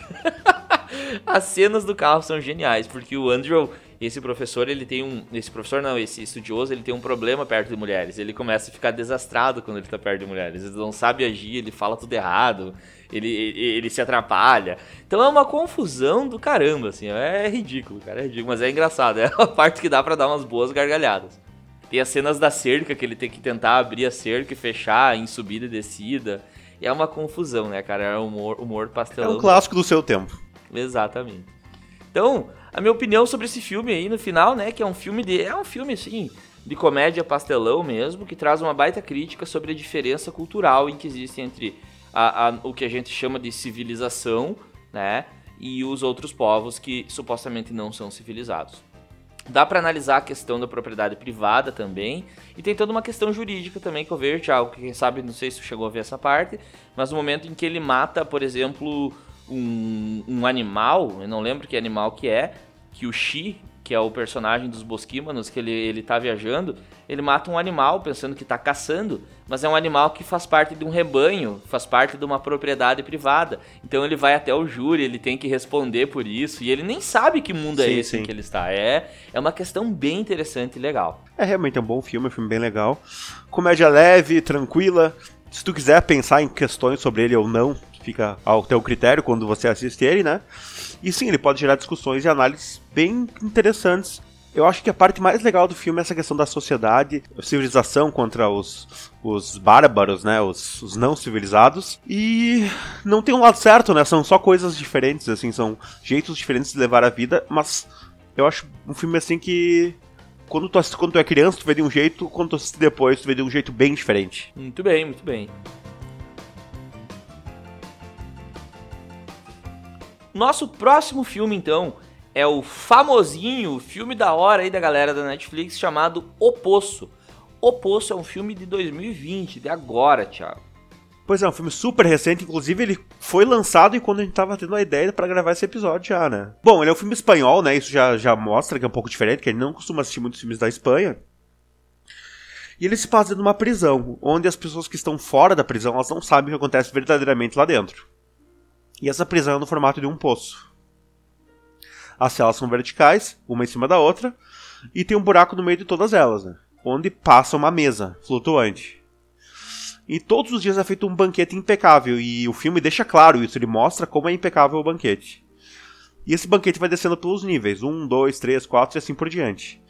(laughs) As cenas do carro são geniais, porque o Andrew, esse professor, ele tem um. Esse professor não, esse estudioso, ele tem um problema perto de mulheres. Ele começa a ficar desastrado quando ele tá perto de mulheres. Ele não sabe agir, ele fala tudo errado, ele, ele, ele se atrapalha. Então é uma confusão do caramba, assim. É ridículo, cara. É ridículo, mas é engraçado. É a (laughs) parte que dá para dar umas boas gargalhadas. Tem as cenas da cerca, que ele tem que tentar abrir a cerca e fechar em subida e descida. E é uma confusão, né, cara? É humor, humor pastelão. É um clássico do seu tempo. Exatamente. Então, a minha opinião sobre esse filme aí no final, né, que é um filme de é um filme assim, de comédia pastelão mesmo, que traz uma baita crítica sobre a diferença cultural em que existe entre a, a, o que a gente chama de civilização, né, e os outros povos que supostamente não são civilizados. Dá para analisar a questão da propriedade privada também. E tem toda uma questão jurídica também que eu vejo, Thiago, que quem sabe, não sei se chegou a ver essa parte, mas no momento em que ele mata, por exemplo, um, um animal, eu não lembro que animal que é, que o Xi, que é o personagem dos Bosquímanos, que ele, ele tá viajando, ele mata um animal pensando que tá caçando, mas é um animal que faz parte de um rebanho, faz parte de uma propriedade privada. Então ele vai até o júri, ele tem que responder por isso, e ele nem sabe que mundo é Sim, esse em que ele está. É, é uma questão bem interessante e legal. É realmente um bom filme, um filme bem legal. Comédia leve, tranquila. Se tu quiser pensar em questões sobre ele ou não, fica ao teu critério quando você assiste ele, né? E sim, ele pode gerar discussões e análises bem interessantes. Eu acho que a parte mais legal do filme é essa questão da sociedade, civilização contra os, os bárbaros, né? Os, os não civilizados. E não tem um lado certo, né? São só coisas diferentes, assim, são jeitos diferentes de levar a vida, mas eu acho um filme assim que quando tu, quando tu é criança, tu vê de um jeito, quando tu assiste depois, tu vê de um jeito bem diferente. Muito bem, muito bem. Nosso próximo filme, então, é o famosinho filme da hora aí da galera da Netflix chamado O Poço. O Poço é um filme de 2020, de agora, Thiago. Pois é, um filme super recente, inclusive ele foi lançado quando a gente tava tendo a ideia pra gravar esse episódio já, né? Bom, ele é um filme espanhol, né? Isso já, já mostra que é um pouco diferente, que a gente não costuma assistir muitos filmes da Espanha. E ele se passa numa prisão, onde as pessoas que estão fora da prisão, elas não sabem o que acontece verdadeiramente lá dentro. E essa prisão é no formato de um poço. As celas são verticais, uma em cima da outra, e tem um buraco no meio de todas elas, né? Onde passa uma mesa flutuante. E todos os dias é feito um banquete impecável, e o filme deixa claro isso, ele mostra como é impecável o banquete. E esse banquete vai descendo pelos níveis, 1, 2, 3, 4 e assim por diante.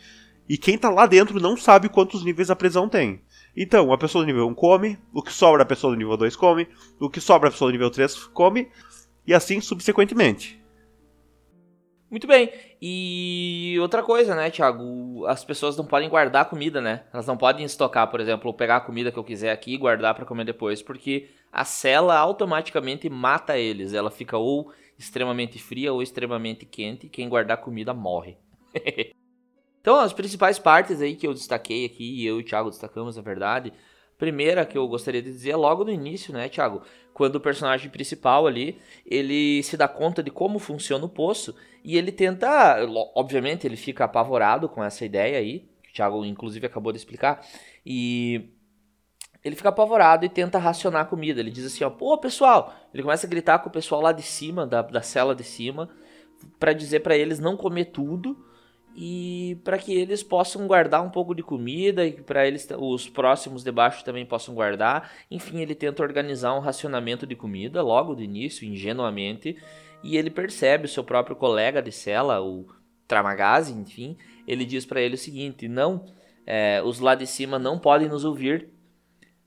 E quem tá lá dentro não sabe quantos níveis a prisão tem. Então, a pessoa do nível 1 come, o que sobra a pessoa do nível 2 come, o que sobra a pessoa do nível 3 come, e assim subsequentemente. Muito bem. E outra coisa, né, Thiago? As pessoas não podem guardar comida, né? Elas não podem estocar, por exemplo, pegar a comida que eu quiser aqui e guardar para comer depois, porque a cela automaticamente mata eles. Ela fica ou extremamente fria ou extremamente quente. Quem guardar comida morre. (laughs) então, as principais partes aí que eu destaquei aqui, e eu e o Thiago destacamos, na verdade. Primeira que eu gostaria de dizer é logo no início, né, Thiago? Quando o personagem principal ali, ele se dá conta de como funciona o poço e ele tenta, obviamente, ele fica apavorado com essa ideia aí, que o Thiago inclusive acabou de explicar, e ele fica apavorado e tenta racionar a comida. Ele diz assim, ó, pô, pessoal, ele começa a gritar com o pessoal lá de cima, da, da cela de cima, para dizer para eles não comer tudo e para que eles possam guardar um pouco de comida e para eles os próximos de baixo também possam guardar. Enfim, ele tenta organizar um racionamento de comida logo do início, ingenuamente, e ele percebe o seu próprio colega de cela, o Tramagazi, enfim, ele diz para ele o seguinte: não, é, os lá de cima não podem nos ouvir,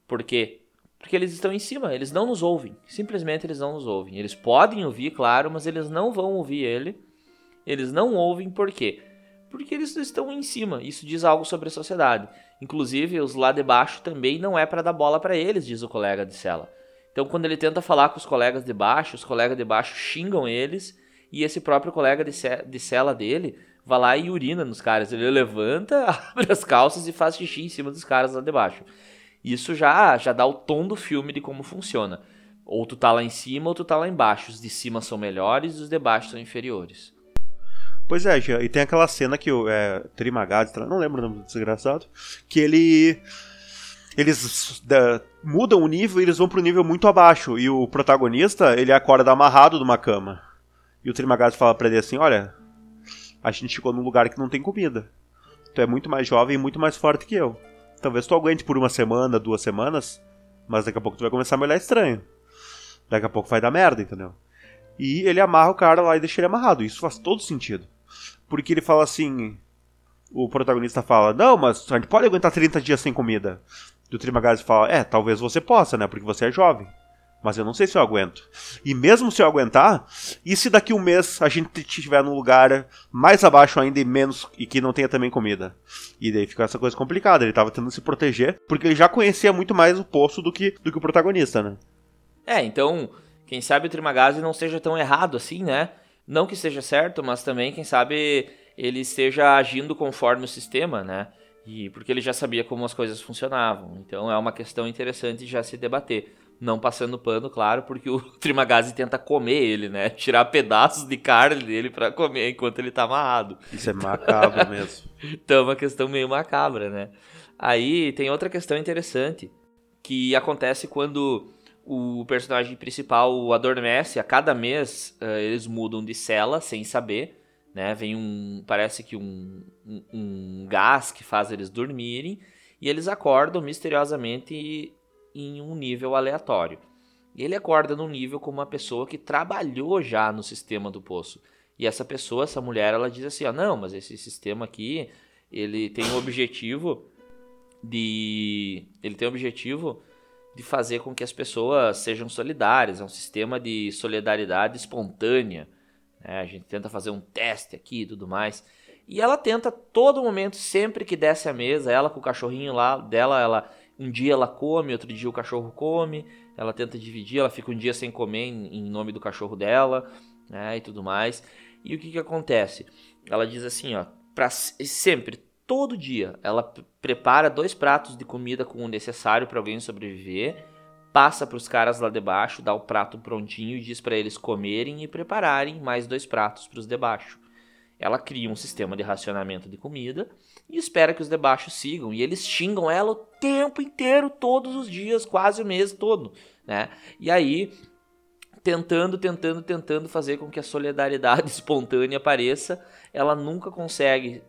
por quê? Porque eles estão em cima, eles não nos ouvem, simplesmente eles não nos ouvem. Eles podem ouvir, claro, mas eles não vão ouvir ele. Eles não ouvem por quê? Porque eles estão em cima. Isso diz algo sobre a sociedade. Inclusive, os lá de baixo também não é para dar bola para eles, diz o colega de cela. Então, quando ele tenta falar com os colegas de baixo, os colegas de baixo xingam eles e esse próprio colega de, ce de cela dele vai lá e urina nos caras. Ele levanta, (laughs) abre as calças e faz xixi em cima dos caras lá de baixo. Isso já, já dá o tom do filme de como funciona. Ou tu tá lá em cima ou tu tá lá embaixo. Os de cima são melhores os de baixo são inferiores. Pois é, e tem aquela cena que o é, Trimagad, não lembro o nome do desgraçado, que ele. Eles da, mudam o nível e eles vão pro nível muito abaixo. E o protagonista, ele acorda amarrado numa cama. E o Trimagad fala pra ele assim: Olha, a gente chegou num lugar que não tem comida. Tu é muito mais jovem e muito mais forte que eu. Talvez tu aguente por uma semana, duas semanas, mas daqui a pouco tu vai começar a me olhar estranho. Daqui a pouco vai dar merda, entendeu? E ele amarra o cara lá e deixa ele amarrado. Isso faz todo sentido. Porque ele fala assim. O protagonista fala: Não, mas a gente pode aguentar 30 dias sem comida. E o Trimagazzi fala: É, talvez você possa, né? Porque você é jovem. mas eu não sei se eu aguento. E mesmo se eu aguentar, e se daqui um mês a gente estiver num lugar mais abaixo ainda e menos e que não tenha também comida? E daí fica essa coisa complicada. Ele tava tentando se proteger porque ele já conhecia muito mais o poço do que, do que o protagonista, né? É, então, quem sabe o Trimagazzi não seja tão errado assim, né? Não que seja certo, mas também, quem sabe, ele esteja agindo conforme o sistema, né? E porque ele já sabia como as coisas funcionavam. Então é uma questão interessante já se debater. Não passando pano, claro, porque o (laughs) Trimagazi tenta comer ele, né? Tirar pedaços de carne dele para comer enquanto ele tá amarrado. Isso é macabro (laughs) mesmo. então é uma questão meio macabra, né? Aí tem outra questão interessante que acontece quando o personagem principal adormece. A cada mês uh, eles mudam de cela sem saber né? Vem um, parece que um, um, um gás que faz eles dormirem e eles acordam misteriosamente em um nível aleatório. E ele acorda num nível como uma pessoa que trabalhou já no sistema do poço. E essa pessoa, essa mulher, ela diz assim: ó, não, mas esse sistema aqui, ele tem o objetivo de. Ele tem o objetivo de fazer com que as pessoas sejam solidárias. É um sistema de solidariedade espontânea. É, a gente tenta fazer um teste aqui e tudo mais. E ela tenta todo momento, sempre que desce a mesa, ela com o cachorrinho lá dela, ela um dia ela come, outro dia o cachorro come, ela tenta dividir, ela fica um dia sem comer em, em nome do cachorro dela, né, e tudo mais. E o que que acontece? Ela diz assim, ó, para sempre, todo dia, ela prepara dois pratos de comida com o necessário para alguém sobreviver passa para os caras lá debaixo, dá o prato prontinho e diz para eles comerem e prepararem mais dois pratos para os debaixo. Ela cria um sistema de racionamento de comida e espera que os debaixo sigam. E eles xingam ela o tempo inteiro, todos os dias, quase o mês todo, né? E aí, tentando, tentando, tentando fazer com que a solidariedade (laughs) espontânea apareça, ela nunca consegue.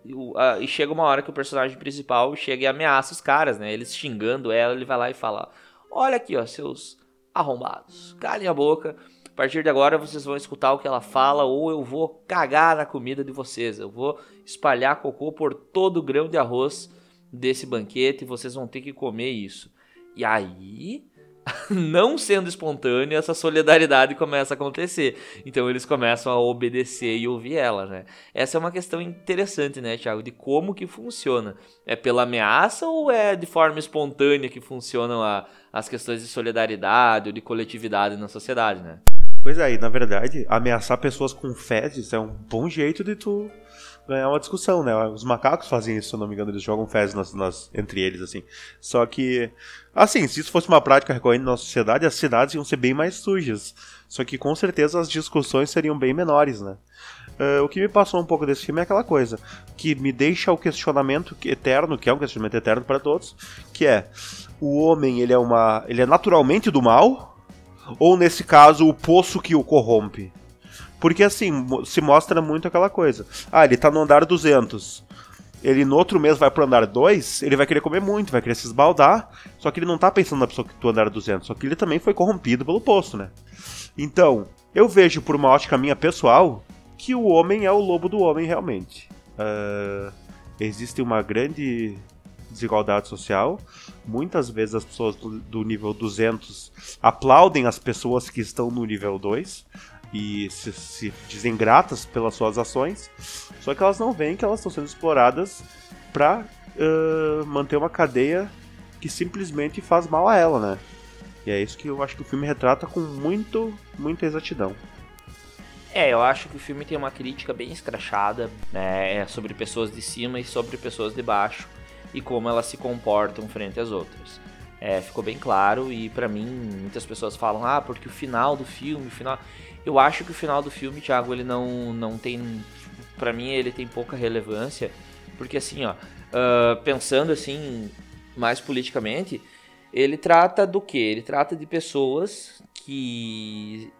E chega uma hora que o personagem principal chega e ameaça os caras, né? Eles xingando ela, ele vai lá e fala: Olha aqui, ó, seus arrombados. Calem a boca. A partir de agora vocês vão escutar o que ela fala ou eu vou cagar na comida de vocês. Eu vou espalhar cocô por todo o grão de arroz desse banquete e vocês vão ter que comer isso. E aí (laughs) não sendo espontâneo, essa solidariedade começa a acontecer. Então eles começam a obedecer e ouvir ela, né? Essa é uma questão interessante, né, Thiago, de como que funciona. É pela ameaça ou é de forma espontânea que funcionam a, as questões de solidariedade ou de coletividade na sociedade, né? Pois é, na verdade, ameaçar pessoas com fezes é um bom jeito de tu ganhar uma discussão, né? Os macacos fazem isso, se eu não me engano, eles jogam fezes nas, nas, entre eles, assim. Só que, assim, se isso fosse uma prática recorrente na sociedade, as cidades iam ser bem mais sujas. Só que com certeza as discussões seriam bem menores, né? Uh, o que me passou um pouco desse filme é aquela coisa que me deixa o questionamento eterno, que é um questionamento eterno para todos, que é o homem ele é uma, ele é naturalmente do mal ou nesse caso o poço que o corrompe? Porque assim, se mostra muito aquela coisa. Ah, ele tá no andar 200. Ele no outro mês vai pro andar 2, ele vai querer comer muito, vai querer se esbaldar. Só que ele não tá pensando na pessoa que do andar 200. Só que ele também foi corrompido pelo poço, né? Então, eu vejo por uma ótica minha pessoal que o homem é o lobo do homem realmente. Uh, existe uma grande desigualdade social. Muitas vezes as pessoas do, do nível 200 aplaudem as pessoas que estão no nível 2 e se, se dizem gratas pelas suas ações, só que elas não veem que elas estão sendo exploradas para uh, manter uma cadeia que simplesmente faz mal a ela, né? E é isso que eu acho que o filme retrata com muito, muita exatidão. É, eu acho que o filme tem uma crítica bem escrachada, né, é sobre pessoas de cima e sobre pessoas de baixo e como elas se comportam frente às outras. É, ficou bem claro e para mim muitas pessoas falam ah porque o final do filme, o final eu acho que o final do filme, Thiago, ele não, não tem. para mim, ele tem pouca relevância. Porque, assim, ó, uh, pensando assim, mais politicamente, ele trata do que? Ele trata de pessoas que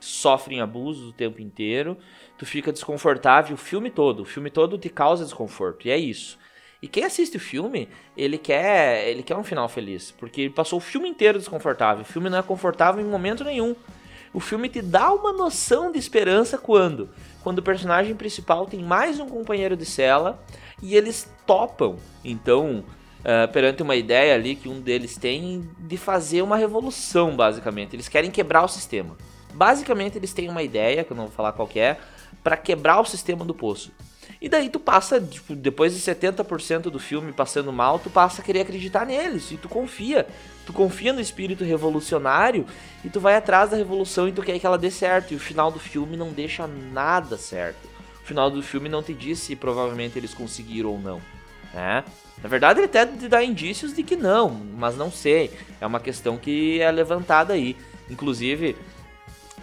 sofrem abuso o tempo inteiro. Tu fica desconfortável o filme todo. O filme todo te causa desconforto. E é isso. E quem assiste o filme, ele quer, ele quer um final feliz, porque ele passou o filme inteiro desconfortável. O filme não é confortável em momento nenhum o filme te dá uma noção de esperança quando? Quando o personagem principal tem mais um companheiro de cela e eles topam, então, uh, perante uma ideia ali que um deles tem de fazer uma revolução, basicamente. Eles querem quebrar o sistema. Basicamente, eles têm uma ideia, que eu não vou falar qual é, para quebrar o sistema do poço. E daí tu passa, tipo, depois de 70% do filme passando mal, tu passa a querer acreditar neles. E tu confia. Tu confia no espírito revolucionário e tu vai atrás da revolução e tu quer que ela dê certo. E o final do filme não deixa nada certo. O final do filme não te diz se provavelmente eles conseguiram ou não. Né? Na verdade, ele até dá indícios de que não, mas não sei. É uma questão que é levantada aí. Inclusive,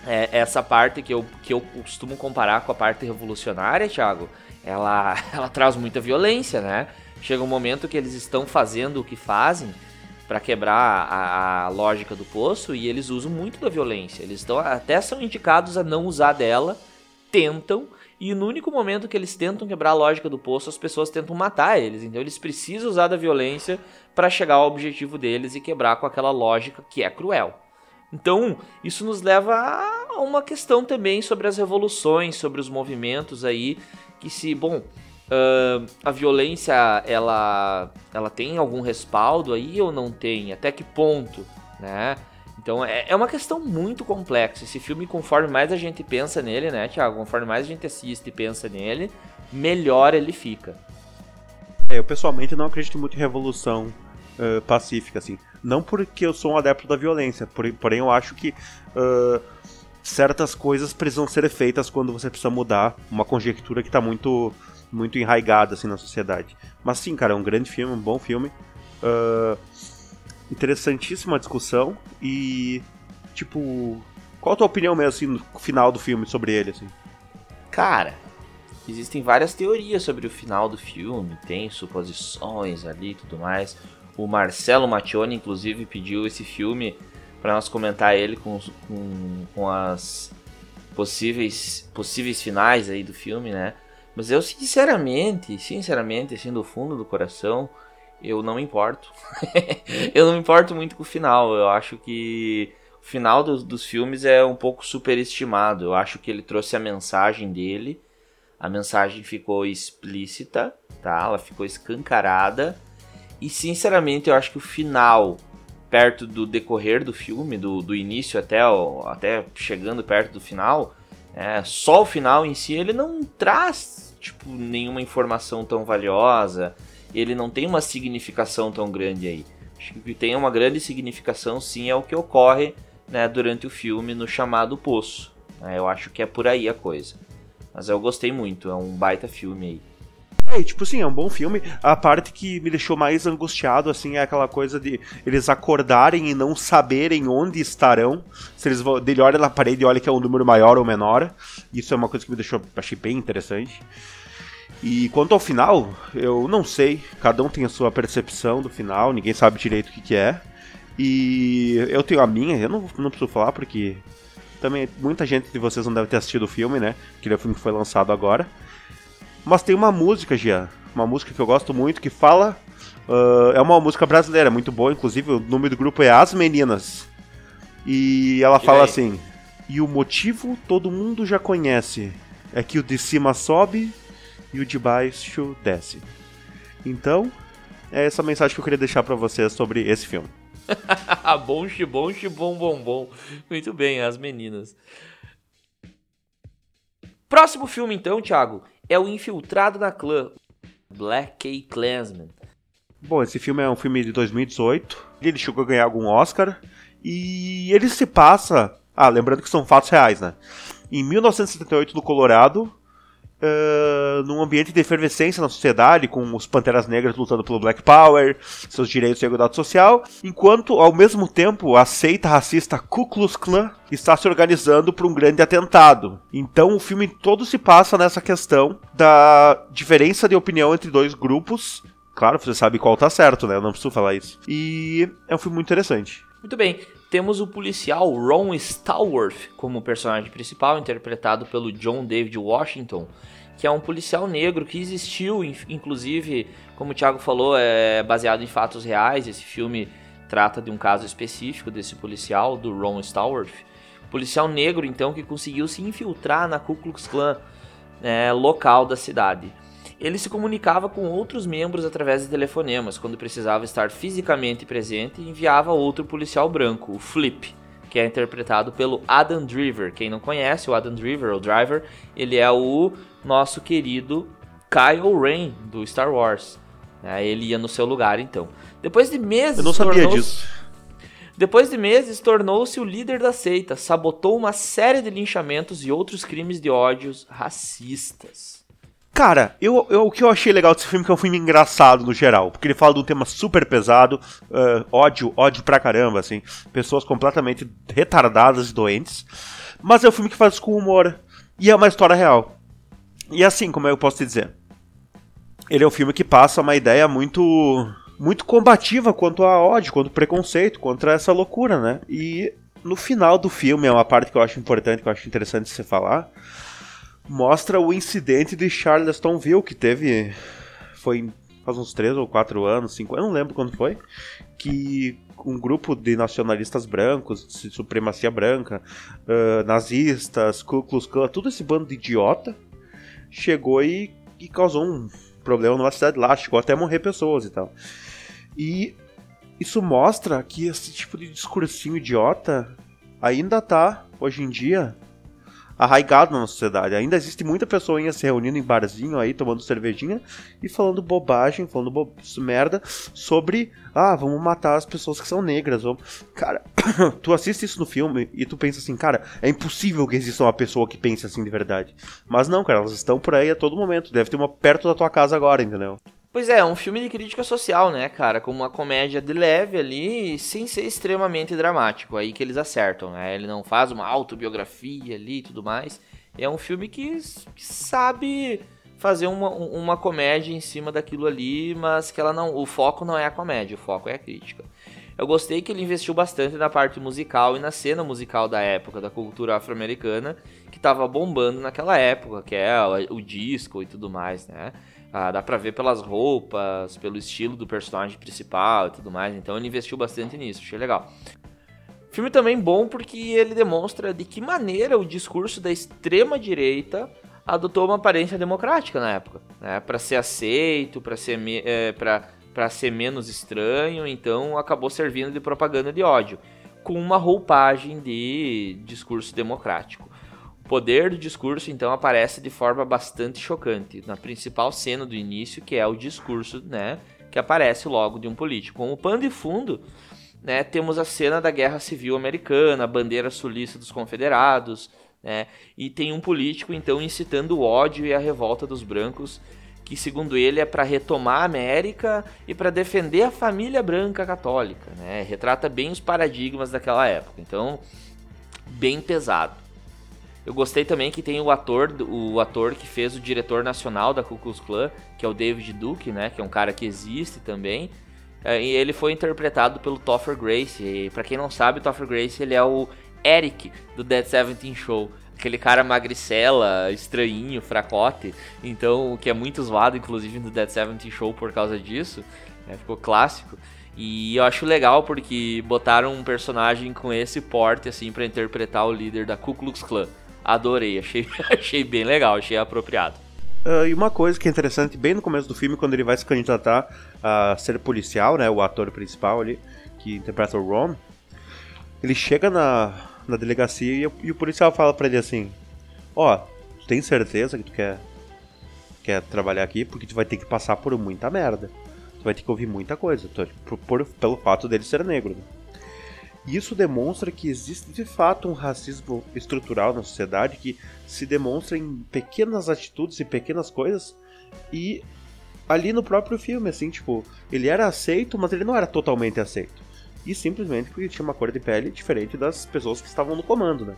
é, essa parte que eu, que eu costumo comparar com a parte revolucionária, Thiago, ela, (laughs) ela traz muita violência, né? Chega um momento que eles estão fazendo o que fazem para quebrar a, a, lógica do poço e eles usam muito da violência. Eles estão até são indicados a não usar dela, tentam e no único momento que eles tentam quebrar a lógica do poço, as pessoas tentam matar eles. Então eles precisam usar da violência para chegar ao objetivo deles e quebrar com aquela lógica que é cruel. Então, isso nos leva a uma questão também sobre as revoluções, sobre os movimentos aí que se, bom, uh, a violência ela, ela tem algum respaldo aí ou não tem? Até que ponto, né? Então é, é uma questão muito complexa. Esse filme, conforme mais a gente pensa nele, né, Thiago? Conforme mais a gente assiste e pensa nele, melhor ele fica. É, eu pessoalmente não acredito muito em revolução uh, pacífica, assim. Não porque eu sou um adepto da violência, porém eu acho que uh, certas coisas precisam ser feitas quando você precisa mudar uma conjectura que está muito muito enraigada assim na sociedade. Mas sim, cara, é um grande filme, um bom filme. Uh, interessantíssima discussão e tipo, qual a tua opinião mesmo assim, no final do filme sobre ele assim? Cara, existem várias teorias sobre o final do filme, tem suposições ali e tudo mais. O Marcelo Mattioni inclusive pediu esse filme para nós comentar ele com, com, com as possíveis possíveis finais aí do filme, né? Mas eu sinceramente, sinceramente, assim do fundo do coração, eu não me importo. (laughs) eu não me importo muito com o final. Eu acho que o final dos, dos filmes é um pouco superestimado. Eu acho que ele trouxe a mensagem dele. A mensagem ficou explícita, tá? Ela ficou escancarada. E sinceramente, eu acho que o final perto do decorrer do filme, do, do início até, até chegando perto do final, é, só o final em si ele não traz tipo, nenhuma informação tão valiosa, ele não tem uma significação tão grande aí. Acho que tem uma grande significação sim é o que ocorre né, durante o filme no chamado Poço. É, eu acho que é por aí a coisa. Mas eu gostei muito, é um baita filme aí. É, tipo assim, é um bom filme. A parte que me deixou mais angustiado, assim, é aquela coisa de eles acordarem e não saberem onde estarão. Se eles vão. Dele olha na parede e olha que é um número maior ou menor. Isso é uma coisa que me deixou. Achei bem interessante. E quanto ao final, eu não sei. Cada um tem a sua percepção do final, ninguém sabe direito o que, que é. E eu tenho a minha, eu não, não preciso falar porque também muita gente de vocês não deve ter assistido o filme, né? Que é o filme que foi lançado agora. Mas tem uma música, Gia, uma música que eu gosto muito, que fala. Uh, é uma música brasileira, muito boa, inclusive o nome do grupo é As Meninas. E ela e fala assim: E o motivo todo mundo já conhece: é que o de cima sobe e o de baixo desce. Então, é essa mensagem que eu queria deixar para vocês sobre esse filme. (laughs) bom, bom, bom, bom, bom. Muito bem, as meninas. Próximo filme, então, Thiago, é o Infiltrado na Clã, Black K Klansman. Bom, esse filme é um filme de 2018. Ele chegou a ganhar algum Oscar. E ele se passa. Ah, lembrando que são fatos reais, né? Em 1978, no Colorado, uh, num ambiente de efervescência na sociedade, com os Panteras Negras lutando pelo Black Power, seus direitos e igualdade social, enquanto, ao mesmo tempo, a seita racista Ku Klux Klan está se organizando para um grande atentado. Então o filme todo se passa nessa questão da diferença de opinião entre dois grupos. Claro, você sabe qual tá certo, né? Eu não preciso falar isso. E é um filme muito interessante. Muito bem. Temos o policial Ron Stallworth como personagem principal, interpretado pelo John David Washington, que é um policial negro que existiu, inclusive, como o Thiago falou, é baseado em fatos reais. Esse filme trata de um caso específico desse policial, do Ron Stallworth. Policial negro, então, que conseguiu se infiltrar na Ku Klux Klan é, local da cidade. ele se comunicava com outros membros através de telefonemas, quando precisava estar fisicamente presente enviava outro policial branco, o Flip, que é interpretado pelo Adam Driver. Quem não conhece o Adam Driver, o Driver, ele é o nosso querido Kylo Ren do Star Wars. É, ele ia no seu lugar, então. Depois de meses. Eu não sabia disso. Depois de meses, tornou-se o líder da seita, sabotou uma série de linchamentos e outros crimes de ódios racistas. Cara, eu, eu, o que eu achei legal desse filme é que é um filme engraçado no geral, porque ele fala de um tema super pesado, uh, ódio, ódio pra caramba, assim, pessoas completamente retardadas e doentes, mas é um filme que faz com humor, e é uma história real. E assim, como eu posso te dizer, ele é um filme que passa uma ideia muito muito combativa quanto a ódio, quanto ao preconceito, contra essa loucura, né? E no final do filme, é uma parte que eu acho importante, que eu acho interessante você falar, mostra o incidente de Charlestonville, que teve. Foi faz uns 3 ou 4 anos, 5 eu não lembro quando foi, que um grupo de nacionalistas brancos, de supremacia branca, uh, nazistas, Ku Klux Klan, todo esse bando de idiota, chegou e, e causou um problema numa cidade lá, chegou até morrer pessoas e tal. E isso mostra que esse tipo de discursinho idiota ainda tá, hoje em dia, arraigado na sociedade. Ainda existe muita pessoa se reunindo em barzinho aí, tomando cervejinha e falando bobagem, falando bo merda sobre, ah, vamos matar as pessoas que são negras. Vamos... Cara, (coughs) tu assiste isso no filme e tu pensa assim, cara, é impossível que exista uma pessoa que pense assim de verdade. Mas não, cara, elas estão por aí a todo momento. Deve ter uma perto da tua casa agora, entendeu? Pois é, um filme de crítica social, né, cara? Com uma comédia de leve ali, sem ser extremamente dramático. Aí que eles acertam, né? Ele não faz uma autobiografia ali e tudo mais. É um filme que, que sabe fazer uma, uma comédia em cima daquilo ali, mas que ela não. O foco não é a comédia, o foco é a crítica. Eu gostei que ele investiu bastante na parte musical e na cena musical da época, da cultura afro-americana, que tava bombando naquela época, que é o disco e tudo mais, né? Ah, dá pra ver pelas roupas, pelo estilo do personagem principal e tudo mais. Então ele investiu bastante nisso, achei legal. Filme também bom porque ele demonstra de que maneira o discurso da extrema direita adotou uma aparência democrática na época, né? Para ser aceito, para ser é, para ser menos estranho, então acabou servindo de propaganda de ódio, com uma roupagem de discurso democrático. Poder do discurso então aparece de forma bastante chocante na principal cena do início, que é o discurso, né, que aparece logo de um político. Como pano de fundo, né, temos a cena da Guerra Civil Americana, a bandeira sulista dos Confederados, né, e tem um político então incitando o ódio e a revolta dos brancos, que segundo ele é para retomar a América e para defender a família branca católica, né? Retrata bem os paradigmas daquela época. Então, bem pesado. Eu gostei também que tem o ator, o ator que fez o diretor nacional da Ku Klux Klan, que é o David Duke, né, que é um cara que existe também. É, e ele foi interpretado pelo Topher Grace. E para quem não sabe, o Topher Grace ele é o Eric do Dead Seventeen Show. Aquele cara magricela, estranhinho, fracote. Então, que é muito zoado, inclusive, no Dead Seventeen Show por causa disso. Né, ficou clássico. E eu acho legal porque botaram um personagem com esse porte, assim, para interpretar o líder da Ku Klux Klan. Adorei, achei, (laughs) achei bem legal, achei apropriado. Uh, e uma coisa que é interessante, bem no começo do filme, quando ele vai se candidatar a ser policial, né, o ator principal ali, que interpreta o Ron, ele chega na, na delegacia e, e o policial fala para ele assim: Ó, oh, tem certeza que tu quer, quer trabalhar aqui? Porque tu vai ter que passar por muita merda. Tu vai ter que ouvir muita coisa, por, por, pelo fato dele ser negro. Né? Isso demonstra que existe de fato um racismo estrutural na sociedade que se demonstra em pequenas atitudes e pequenas coisas e ali no próprio filme, assim, tipo, ele era aceito, mas ele não era totalmente aceito. E simplesmente porque tinha uma cor de pele diferente das pessoas que estavam no comando, né?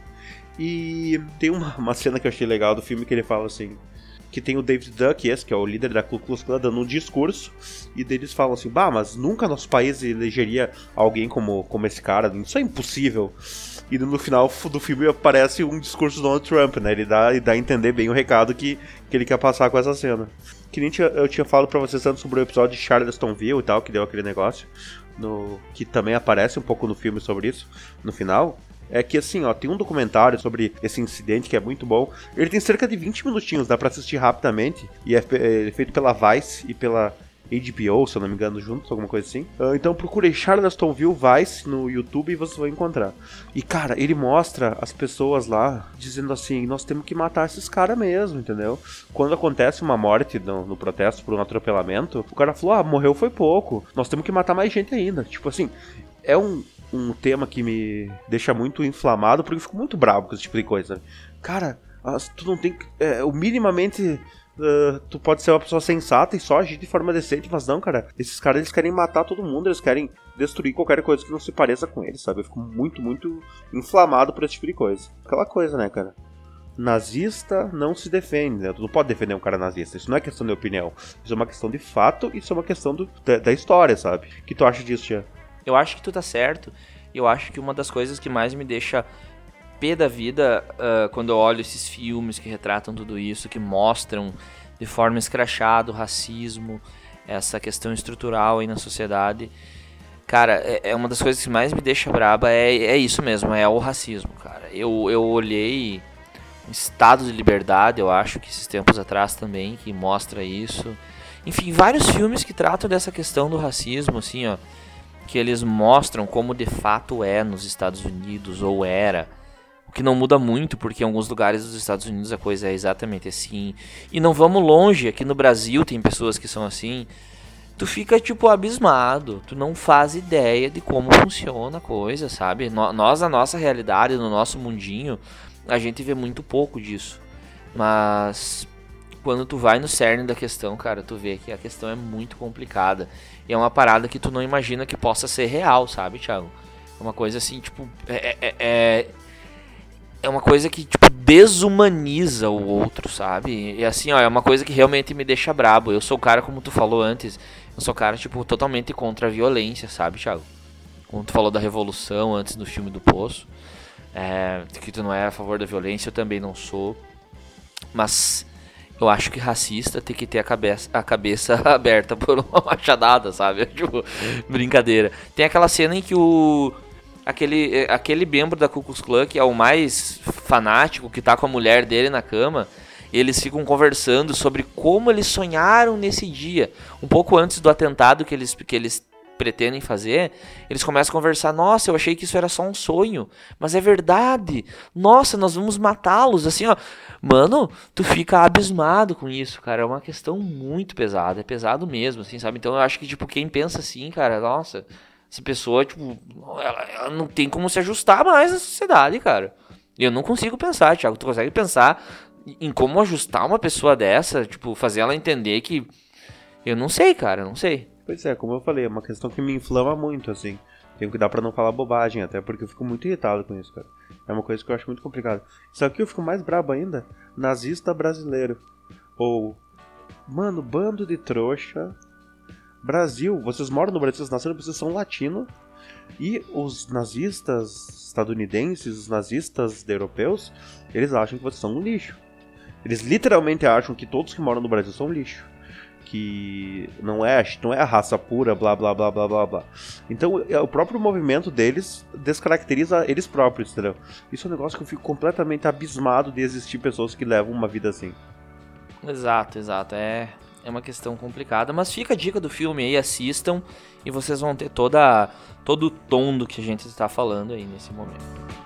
E tem uma, uma cena que eu achei legal do filme que ele fala assim: que tem o David Duck, esse, que é o líder da Ku Klux Klan, dando um discurso, e deles falam assim, bah, mas nunca nosso país elegeria alguém como, como esse cara, isso é impossível. E no final do filme aparece um discurso do Donald Trump, né, ele dá, ele dá a entender bem o recado que, que ele quer passar com essa cena. Que nem eu tinha falado pra vocês antes sobre o episódio de Charlestonville e tal, que deu aquele negócio, no, que também aparece um pouco no filme sobre isso, no final, é que assim, ó, tem um documentário sobre esse incidente que é muito bom. Ele tem cerca de 20 minutinhos, dá para assistir rapidamente. E é, é feito pela Vice e pela HBO, se eu não me engano, juntos, alguma coisa assim. Uh, então procurei Charlestonville Vice no YouTube e você vai encontrar. E cara, ele mostra as pessoas lá dizendo assim: nós temos que matar esses caras mesmo, entendeu? Quando acontece uma morte no, no, protesto por um atropelamento, o cara falou: ah, morreu foi pouco, nós temos que matar mais gente ainda. Tipo assim, é um, um tema que me deixa muito inflamado porque eu fico muito bravo com esse tipo de coisa. Cara, tu não tem. É, o minimamente Uh, tu pode ser uma pessoa sensata e só agir de forma decente, mas não, cara. Esses caras eles querem matar todo mundo, eles querem destruir qualquer coisa que não se pareça com eles, sabe? Eu fico muito, muito inflamado por esse tipo de coisa. Aquela coisa, né, cara? Nazista não se defende, né? Tu não pode defender um cara nazista. Isso não é questão de opinião. Isso é uma questão de fato, isso é uma questão do, da, da, história, sabe? O que tu acha disso, Tia? Eu acho que tu tá certo. Eu acho que uma das coisas que mais me deixa pé da vida uh, quando eu olho esses filmes que retratam tudo isso, que mostram de forma escrachada o racismo, essa questão estrutural aí na sociedade. Cara, é, é uma das coisas que mais me deixa braba, é, é isso mesmo, é o racismo, cara. Eu, eu olhei Estado de Liberdade, eu acho que esses tempos atrás também, que mostra isso. Enfim, vários filmes que tratam dessa questão do racismo, assim, ó, que eles mostram como de fato é nos Estados Unidos, ou era que não muda muito, porque em alguns lugares dos Estados Unidos a coisa é exatamente assim. E não vamos longe, aqui no Brasil tem pessoas que são assim. Tu fica, tipo, abismado. Tu não faz ideia de como funciona a coisa, sabe? Nós, na nossa realidade, no nosso mundinho, a gente vê muito pouco disso. Mas quando tu vai no cerne da questão, cara, tu vê que a questão é muito complicada. E é uma parada que tu não imagina que possa ser real, sabe, Thiago? É uma coisa assim, tipo, é, é, é é uma coisa que, tipo, desumaniza o outro, sabe? E assim, ó, é uma coisa que realmente me deixa brabo. Eu sou o cara, como tu falou antes, eu sou o cara, tipo, totalmente contra a violência, sabe, Thiago? Como tu falou da revolução antes do filme do Poço. É, que tu não é a favor da violência, eu também não sou. Mas eu acho que racista tem que ter a cabeça, a cabeça (laughs) aberta por uma machadada, sabe? (laughs) Tipo, brincadeira. Tem aquela cena em que o aquele, eh, aquele membro da Ku Klux que é o mais fanático, que tá com a mulher dele na cama, eles ficam conversando sobre como eles sonharam nesse dia. Um pouco antes do atentado que eles, que eles pretendem fazer, eles começam a conversar: Nossa, eu achei que isso era só um sonho, mas é verdade. Nossa, nós vamos matá-los. Assim, ó, mano, tu fica abismado com isso, cara. É uma questão muito pesada, é pesado mesmo, assim, sabe? Então eu acho que, tipo, quem pensa assim, cara, nossa, essa pessoa, tipo, ela, ela, não tem como se ajustar mais na sociedade, cara. Eu não consigo pensar, Thiago. Tu consegue pensar em como ajustar uma pessoa dessa, tipo, fazer ela entender que. Eu não sei, cara, eu não sei. Pois é, como eu falei, é uma questão que me inflama muito, assim. Tenho que cuidar pra não falar bobagem, até porque eu fico muito irritado com isso, cara. É uma coisa que eu acho muito complicada. Só que eu fico mais brabo ainda, nazista brasileiro. Ou, mano, bando de trouxa Brasil, vocês moram no Brasil, vocês nasceram, vocês são latino. E os nazistas estadunidenses, os nazistas europeus, eles acham que vocês são um lixo. Eles literalmente acham que todos que moram no Brasil são lixo. Que não é, não é a raça pura, blá blá blá blá blá blá. Então é, o próprio movimento deles descaracteriza eles próprios, entendeu? Isso é um negócio que eu fico completamente abismado de existir pessoas que levam uma vida assim. Exato, exato. É, é uma questão complicada, mas fica a dica do filme aí, assistam e vocês vão ter toda todo o tom do que a gente está falando aí nesse momento.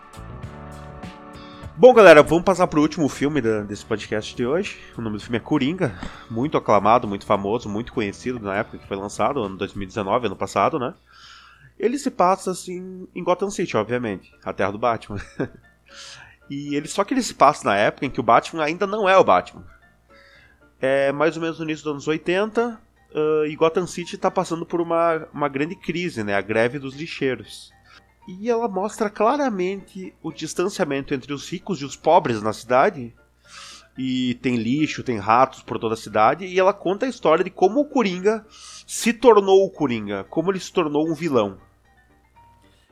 Bom, galera, vamos passar para o último filme da, desse podcast de hoje. O nome do filme é Coringa, muito aclamado, muito famoso, muito conhecido na época que foi lançado, ano 2019, ano passado, né? Ele se passa assim em Gotham City, obviamente, a terra do Batman. (laughs) e ele só que ele se passa na época em que o Batman ainda não é o Batman é mais ou menos no início dos anos 80, uh, e Gotham City está passando por uma, uma grande crise, né? A greve dos lixeiros. E ela mostra claramente o distanciamento entre os ricos e os pobres na cidade. E tem lixo, tem ratos por toda a cidade. E ela conta a história de como o Coringa se tornou o Coringa, como ele se tornou um vilão.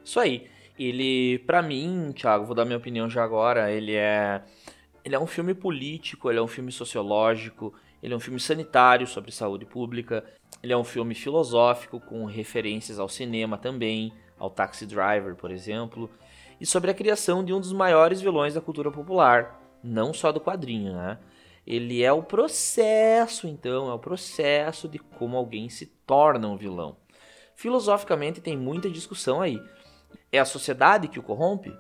Isso aí. Ele, para mim, Thiago, vou dar minha opinião já agora, ele é ele é um filme político, ele é um filme sociológico, ele é um filme sanitário sobre saúde pública, ele é um filme filosófico com referências ao cinema também, ao Taxi Driver, por exemplo. e sobre a criação de um dos maiores vilões da cultura popular, não só do quadrinho, né? Ele é o processo, então, é o processo de como alguém se torna um vilão. Filosoficamente tem muita discussão aí. É a sociedade que o corrompe?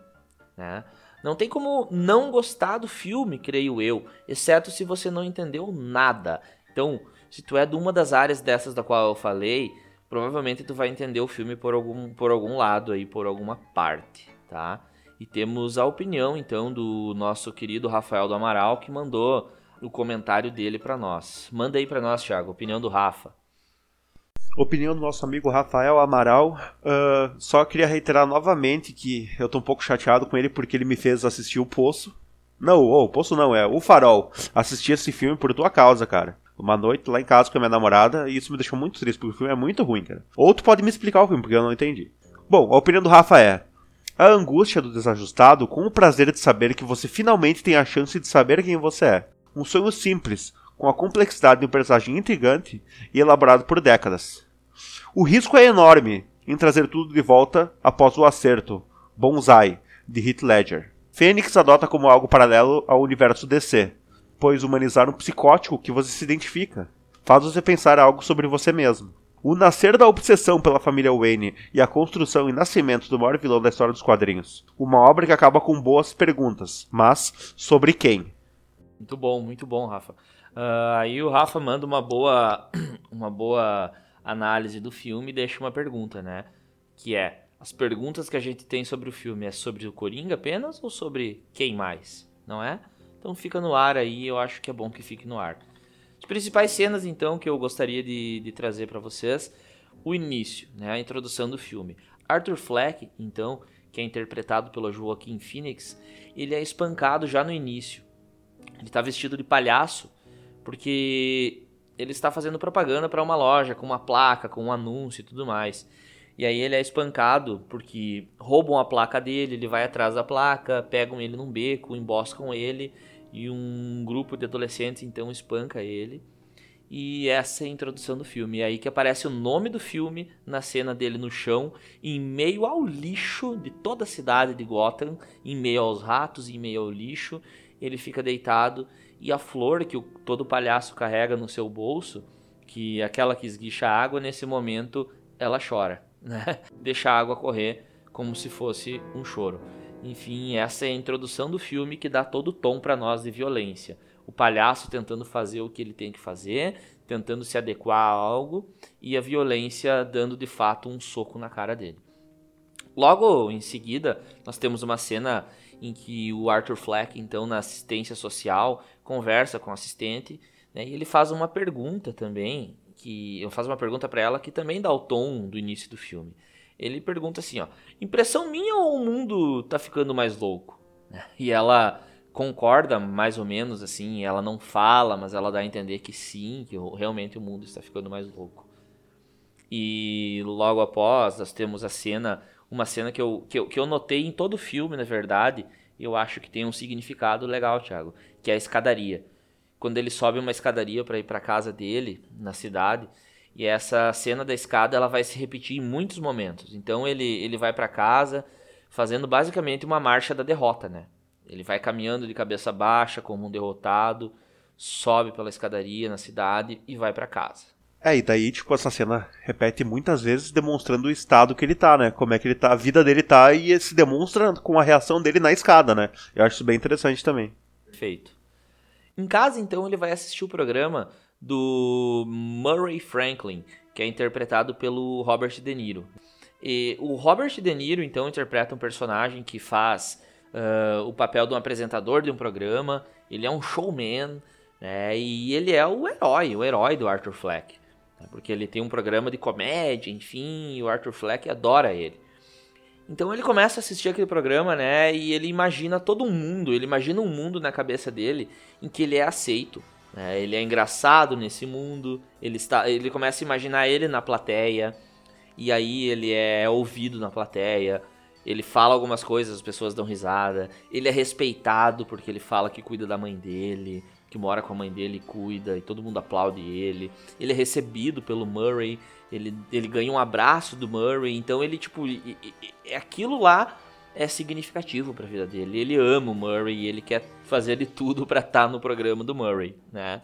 Né? Não tem como não gostar do filme, creio eu, exceto se você não entendeu nada. Então, se tu é de uma das áreas dessas da qual eu falei, provavelmente tu vai entender o filme por algum, por algum lado aí, por alguma parte, tá? E temos a opinião então do nosso querido Rafael do Amaral que mandou o comentário dele para nós. Manda aí para nós, Thiago, opinião do Rafa. Opinião do nosso amigo Rafael Amaral. Uh, só queria reiterar novamente que eu tô um pouco chateado com ele porque ele me fez assistir o Poço. Não, o Poço não, é o Farol. Assisti esse filme por tua causa, cara. Uma noite lá em casa com a minha namorada e isso me deixou muito triste porque o filme é muito ruim, cara. Ou tu pode me explicar o filme porque eu não entendi. Bom, a opinião do Rafa é: a angústia do desajustado com o prazer de saber que você finalmente tem a chance de saber quem você é. Um sonho simples, com a complexidade de um personagem intrigante e elaborado por décadas. O risco é enorme em trazer tudo de volta após o acerto, Bonsai, de Heath Ledger. Fênix adota como algo paralelo ao universo DC, pois humanizar um psicótico que você se identifica faz você pensar algo sobre você mesmo. O nascer da obsessão pela família Wayne e a construção e nascimento do maior vilão da história dos quadrinhos. Uma obra que acaba com boas perguntas, mas sobre quem? Muito bom, muito bom, Rafa. Uh, aí o Rafa manda uma boa, (clears throat) uma boa análise do filme e deixa uma pergunta, né? Que é: as perguntas que a gente tem sobre o filme é sobre o Coringa apenas ou sobre quem mais? Não é? Então fica no ar aí, eu acho que é bom que fique no ar. As principais cenas, então, que eu gostaria de, de trazer para vocês: o início, né? A introdução do filme. Arthur Fleck, então, que é interpretado pelo Joaquim Phoenix, ele é espancado já no início. Ele está vestido de palhaço porque ele está fazendo propaganda para uma loja com uma placa, com um anúncio e tudo mais. E aí ele é espancado porque roubam a placa dele, ele vai atrás da placa, pegam ele num beco, emboscam ele e um grupo de adolescentes então espanca ele. E essa é a introdução do filme. É aí que aparece o nome do filme na cena dele no chão, em meio ao lixo de toda a cidade de Gotham, em meio aos ratos, em meio ao lixo. Ele fica deitado e a flor que o, todo palhaço carrega no seu bolso, que é aquela que esguicha água, nesse momento ela chora, né? (laughs) A água correr como se fosse um choro. Enfim, essa é a introdução do filme que dá todo o tom para nós de violência. O palhaço tentando fazer o que ele tem que fazer, tentando se adequar a algo, e a violência dando de fato um soco na cara dele. Logo em seguida, nós temos uma cena em que o Arthur Fleck, então, na assistência social, conversa com o assistente, né, e ele faz uma pergunta também, que eu faço uma pergunta para ela que também dá o tom do início do filme. Ele pergunta assim, ó, impressão minha ou o mundo tá ficando mais louco? (laughs) E ela concorda mais ou menos assim, ela não fala, mas ela dá a entender que sim, que realmente o mundo está ficando mais louco. E logo após nós temos a cena uma cena que eu, que eu, que eu notei em todo o filme, na verdade, eu acho que tem um significado legal, Thiago, que é a escadaria. Quando ele sobe uma escadaria para ir para casa dele, na cidade, e essa cena da escada ela vai se repetir em muitos momentos. Então ele, ele vai para casa fazendo basicamente uma marcha da derrota, né? Ele vai caminhando de cabeça baixa como um derrotado, sobe pela escadaria na cidade e vai para casa. É, e daí, tipo, essa cena repete muitas vezes demonstrando o estado que ele tá, né? Como é que ele tá, a vida dele tá e se demonstra com a reação dele na escada, né? Eu acho isso bem interessante também. Perfeito. Em casa, então, ele vai assistir o programa do Murray Franklin, que é interpretado pelo Robert De Niro. E o Robert De Niro, então, interpreta um personagem que faz uh, o papel de um apresentador de um programa. Ele é um showman, né? E ele é o herói, o herói do Arthur Fleck. Né? Porque ele tem um programa de comédia, enfim, e o Arthur Fleck adora ele. Então ele começa a assistir aquele programa, né? E ele imagina todo um mundo, ele imagina um mundo na cabeça dele em que ele é aceito. Né? Ele é engraçado nesse mundo, ele, está, ele começa a imaginar ele na plateia, e aí ele é ouvido na plateia. Ele fala algumas coisas, as pessoas dão risada. Ele é respeitado porque ele fala que cuida da mãe dele que mora com a mãe dele e cuida, e todo mundo aplaude ele. Ele é recebido pelo Murray, ele, ele ganha um abraço do Murray, então ele, tipo, é aquilo lá é significativo para a vida dele. Ele ama o Murray e ele quer fazer de tudo para estar tá no programa do Murray, né?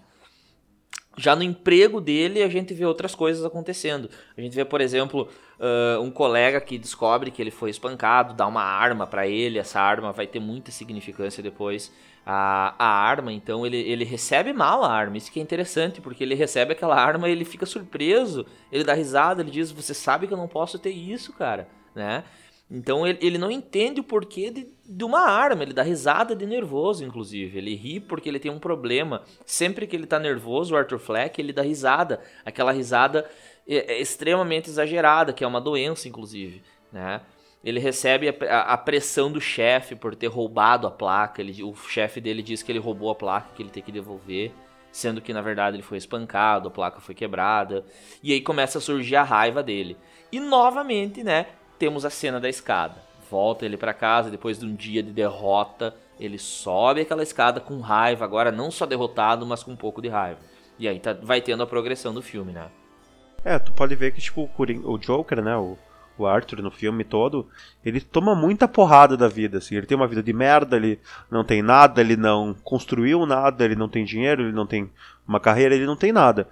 Já no emprego dele, a gente vê outras coisas acontecendo. A gente vê, por exemplo, uh, um colega que descobre que ele foi espancado, dá uma arma para ele. Essa arma vai ter muita significância depois. A, a arma, então, ele, ele recebe mal a arma. Isso que é interessante, porque ele recebe aquela arma e ele fica surpreso. Ele dá risada, ele diz: Você sabe que eu não posso ter isso, cara, né? Então ele, ele não entende o porquê de, de uma arma, ele dá risada de nervoso, inclusive. Ele ri porque ele tem um problema. Sempre que ele tá nervoso, o Arthur Fleck, ele dá risada. Aquela risada é, é extremamente exagerada, que é uma doença, inclusive, né? Ele recebe a, a, pressão do chefe por ter roubado a placa. Ele, o chefe dele diz que ele roubou a placa, que ele tem que devolver sendo que na verdade ele foi espancado, a placa foi quebrada, e aí começa a surgir a raiva dele. E novamente, né, temos a cena da escada. Volta ele para casa depois de um dia de derrota. Ele sobe aquela escada com raiva, agora não só derrotado, mas com um pouco de raiva. E aí tá, vai tendo a progressão do filme, né? É, tu pode ver que, tipo, o Joker, né? O, o Arthur no filme todo, ele toma muita porrada da vida, assim. Ele tem uma vida de merda, ele não tem nada, ele não construiu nada, ele não tem dinheiro, ele não tem uma carreira, ele não tem nada.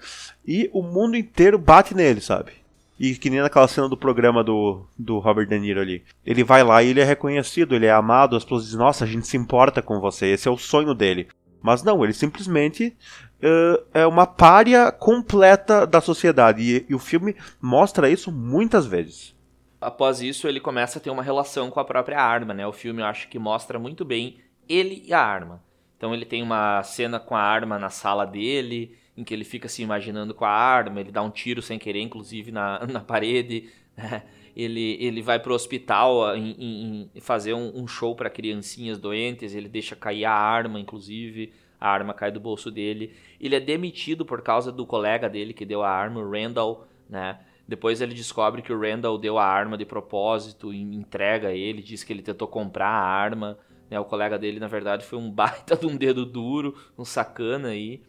E o mundo inteiro bate nele, sabe? E que nem naquela cena do programa do, do Robert De Niro ali. Ele vai lá e ele é reconhecido, ele é amado, as pessoas dizem, nossa, a gente se importa com você, esse é o sonho dele. Mas não, ele simplesmente uh, é uma párea completa da sociedade. E, e o filme mostra isso muitas vezes. Após isso, ele começa a ter uma relação com a própria arma, né? O filme eu acho que mostra muito bem ele e a arma. Então ele tem uma cena com a arma na sala dele, em que ele fica se imaginando com a arma, ele dá um tiro sem querer, inclusive na, (laughs) na parede. Né? Ele, ele vai pro hospital em, em, em fazer um, um show para criancinhas doentes, ele deixa cair a arma, inclusive. A arma cai do bolso dele. Ele é demitido por causa do colega dele que deu a arma, o Randall, né? Depois ele descobre que o Randall deu a arma de propósito e entrega ele, diz que ele tentou comprar a arma. Né? O colega dele, na verdade, foi um (laughs) baita de um dedo duro, um sacana aí.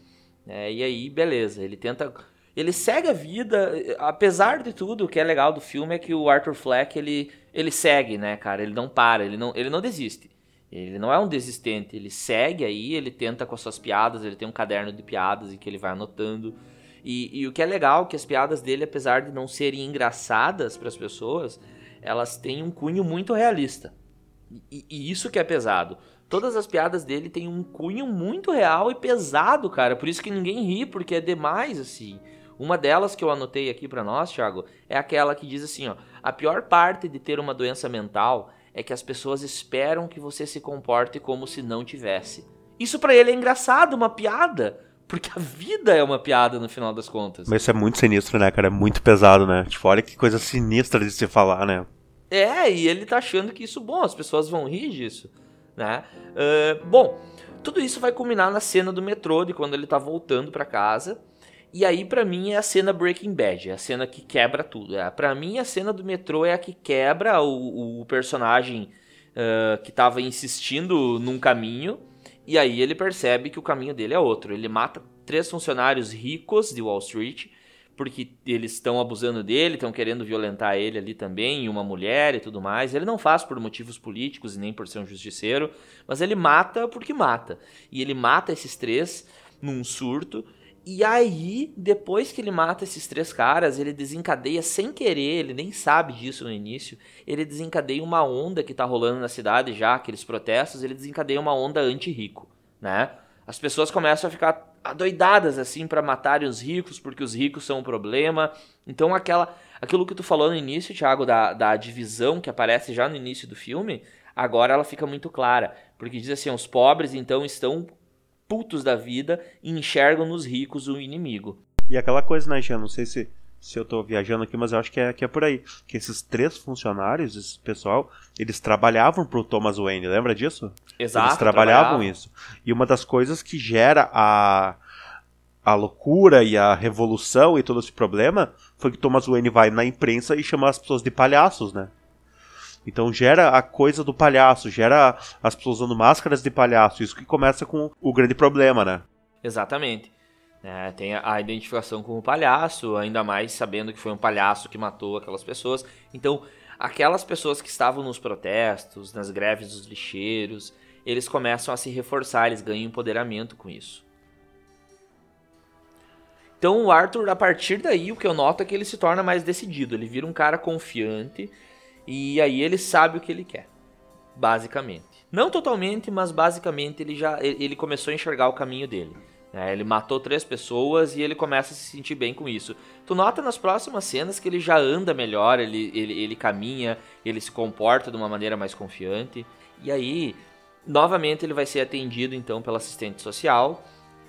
É, e aí, beleza, ele tenta. Ele segue a vida, apesar de tudo, o que é legal do filme é que o Arthur Fleck ele, ele segue, né, cara? Ele não para, ele não, ele não desiste. Ele não é um desistente, ele segue aí, ele tenta com as suas piadas, ele tem um caderno de piadas em que ele vai anotando. E, e o que é legal que as piadas dele, apesar de não serem engraçadas para as pessoas, elas têm um cunho muito realista. E, e, isso que é pesado todas as piadas dele têm um cunho muito real e pesado, cara. Por isso que ninguém ri, porque é demais, assim. Uma delas que eu anotei aqui para nós, Thiago, é aquela que diz assim, ó: "A pior parte de ter uma doença mental é que as pessoas esperam que você se comporte como se não tivesse". Isso para ele é engraçado, uma piada, porque a vida é uma piada no final das contas. Mas isso é muito sinistro, né, cara? É muito pesado, né? Tipo, olha que coisa sinistra de se falar, né? É, e ele tá achando que isso, bom, as pessoas vão rir disso né? Uh, bom, tudo isso vai culminar na cena do metrô, de quando ele tá voltando para casa. E aí, para mim, é a cena Breaking Bad, é a cena que quebra tudo. É, para mim, a cena do metrô é a que quebra o, o personagem uh, que tava insistindo num caminho. E aí ele percebe que o caminho dele é outro. Ele mata três funcionários ricos de Wall Street porque eles estão abusando dele, estão querendo violentar ele ali também, e uma mulher e tudo mais. Ele não faz por motivos políticos e nem por ser um justiceiro, mas ele mata porque mata. E ele mata esses três num surto. E aí, depois que ele mata esses três caras, ele desencadeia sem querer, ele nem sabe disso no início, ele desencadeia uma onda que tá rolando na cidade já, aqueles protestos, ele desencadeia uma onda anti-rico, né? As pessoas começam a ficar adoidadas assim para matarem os ricos, porque os ricos são um problema. Então aquela aquilo que tu falou no início, Thiago, da, da divisão que aparece já no início do filme, agora ela fica muito clara, porque diz assim, os pobres então estão putos da vida e enxergam nos ricos o inimigo. E aquela coisa, né, Jean, não sei se se eu tô viajando aqui, mas eu acho que é, que é por aí. Que esses três funcionários, esse pessoal, eles trabalhavam pro Thomas Wayne, lembra disso? Exato. Eles trabalhavam isso. E uma das coisas que gera a, a loucura e a revolução e todo esse problema foi que Thomas Wayne vai na imprensa e chama as pessoas de palhaços, né? Então gera a coisa do palhaço, gera as pessoas usando máscaras de palhaço. Isso que começa com o grande problema, né? Exatamente. É, tem a identificação com o palhaço, ainda mais sabendo que foi um palhaço que matou aquelas pessoas. Então, aquelas pessoas que estavam nos protestos, nas greves dos lixeiros, eles começam a se reforçar, eles ganham empoderamento com isso. Então o Arthur, a partir daí, o que eu noto é que ele se torna mais decidido, ele vira um cara confiante e aí ele sabe o que ele quer, basicamente. Não totalmente, mas basicamente ele já ele começou a enxergar o caminho dele. É, ele matou três pessoas e ele começa a se sentir bem com isso. Tu nota nas próximas cenas que ele já anda melhor, ele, ele, ele caminha, ele se comporta de uma maneira mais confiante. E aí, novamente, ele vai ser atendido então pela assistente social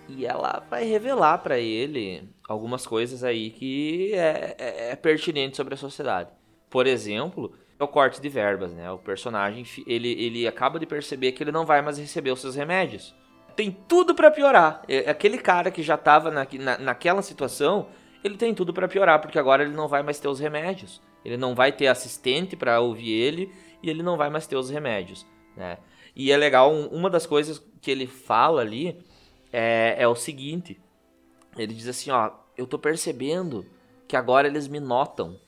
e ela vai revelar para ele algumas coisas aí que é, é, é, pertinente sobre a sociedade. Por exemplo, o corte de verbas, né? O personagem ele, ele acaba de perceber que ele não vai mais receber os seus remédios tem tudo para piorar. É, aquele cara que já tava na, na, naquela situação, ele tem tudo para piorar, porque agora ele não vai mais ter os remédios. Ele não vai ter assistente para ouvir ele e ele não vai mais ter os remédios, né? E é legal, um, uma das coisas que ele fala ali é, é o seguinte: ele diz assim, ó, eu tô percebendo que agora eles me notam.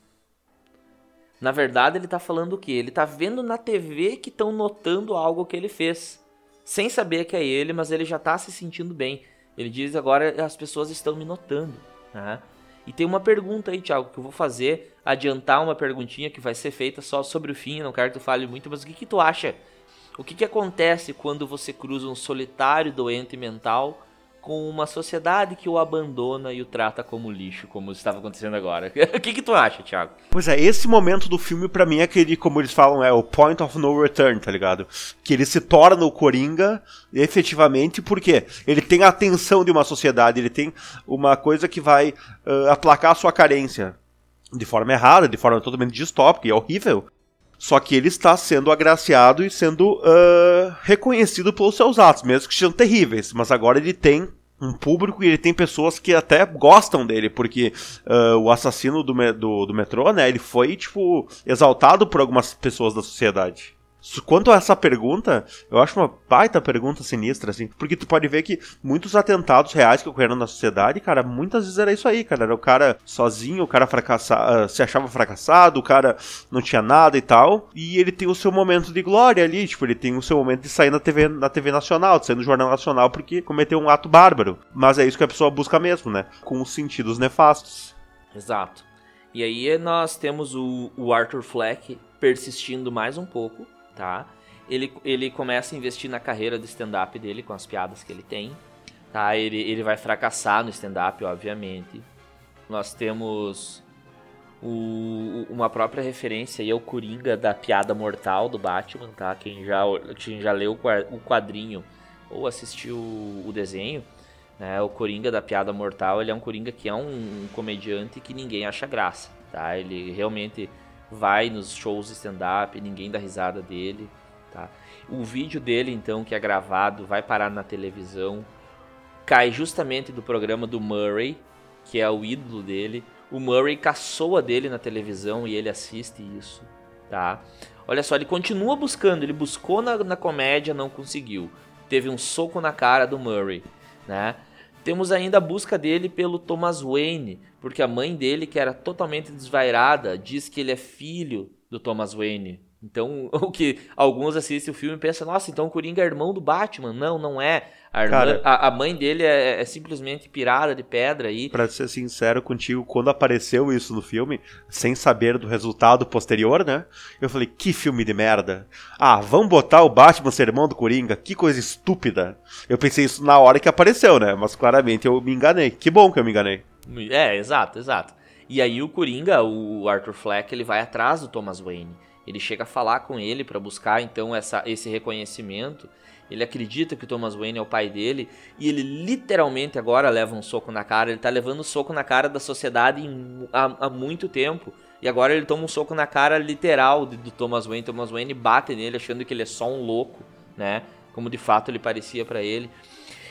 Na verdade, ele tá falando o quê? Ele tá vendo na TV que estão notando algo que ele fez sem saber que é ele, mas ele já está se sentindo bem. Ele diz agora as pessoas estão me notando. Né? E tem uma pergunta aí, Thiago, que eu vou fazer, adiantar uma perguntinha que vai ser feita só sobre o fim, não quero que tu fale muito, mas o que, que tu acha? O que, que acontece quando você cruza um solitário doente mental com uma sociedade que o abandona e o trata como lixo, como estava acontecendo agora. (laughs) o que, que tu acha, Thiago? Pois é, esse momento do filme para mim é aquele, como eles falam, é o point of no return, tá ligado? Que ele se torna o Coringa efetivamente porque ele tem a atenção de uma sociedade, ele tem uma coisa que vai uh, aplacar a sua carência de forma errada, de forma totalmente distópica e horrível. Só que ele está sendo agraciado e sendo uh, reconhecido pelos seus atos, mesmo que sejam terríveis. Mas agora ele tem um público e ele tem pessoas que até gostam dele, porque uh, o assassino do, do, do metrô, né, ele foi, tipo, exaltado por algumas pessoas da sociedade. Quanto a essa pergunta, eu acho uma baita pergunta sinistra, assim, porque tu pode ver que muitos atentados reais que ocorreram na sociedade, cara, muitas vezes era isso aí, cara. Era o cara sozinho, o cara fracassado, ah, se achava fracassado, o cara não tinha nada e tal, e ele tem o seu momento de glória ali, tipo, ele tem o seu momento de sair na TV, na TV nacional, de sair no Jornal Nacional porque cometeu um ato bárbaro. Mas é isso que a pessoa busca mesmo, né? Com os sentidos nefastos. Exato. E aí nós temos o, o Arthur Fleck persistindo mais um pouco tá? Ele, ele começa a investir na carreira do stand-up dele com as piadas que ele tem, tá? Ele, ele vai fracassar no stand-up, obviamente. Nós temos o, uma própria referência aí ao Coringa da piada mortal do Batman, tá? Quem já, quem já leu o quadrinho ou assistiu o desenho, né? O Coringa da piada mortal, ele é um Coringa que é um, um comediante que ninguém acha graça, tá? Ele realmente vai nos shows de stand-up, ninguém dá risada dele, tá? O vídeo dele, então, que é gravado, vai parar na televisão, cai justamente do programa do Murray, que é o ídolo dele. O Murray caçoa dele na televisão e ele assiste isso, tá? Olha só, ele continua buscando, ele buscou na, na comédia, não conseguiu. Teve um soco na cara do Murray, né? Temos ainda a busca dele pelo Thomas Wayne, porque a mãe dele, que era totalmente desvairada, diz que ele é filho do Thomas Wayne. Então, (laughs) o que alguns assistem o filme e pensam, nossa, então o Coringa é irmão do Batman. Não, não é. A, irmã, Cara, a, a, mãe dele é, é, simplesmente pirada de pedra aí. Pra ser sincero contigo, quando apareceu isso no filme, sem saber do resultado posterior, né? Eu falei, que filme de merda. Ah, vamos botar o Batman ser irmão do Coringa? Que coisa estúpida. Eu pensei isso na hora que apareceu, né? Mas claramente eu me enganei. Que bom que eu me enganei. É, exato, exato. E aí o Coringa, o Arthur Fleck, ele vai atrás do Thomas Wayne. Ele chega a falar com ele para buscar então essa, esse reconhecimento. Ele acredita que o Thomas Wayne é o pai dele e ele literalmente agora leva um soco na cara. Ele tá levando um soco na cara da sociedade em, há, há, muito tempo. E agora ele toma um soco na cara literal do, Thomas Wayne. Thomas Wayne bate nele achando que ele é só um louco, né? Como de fato ele parecia para ele.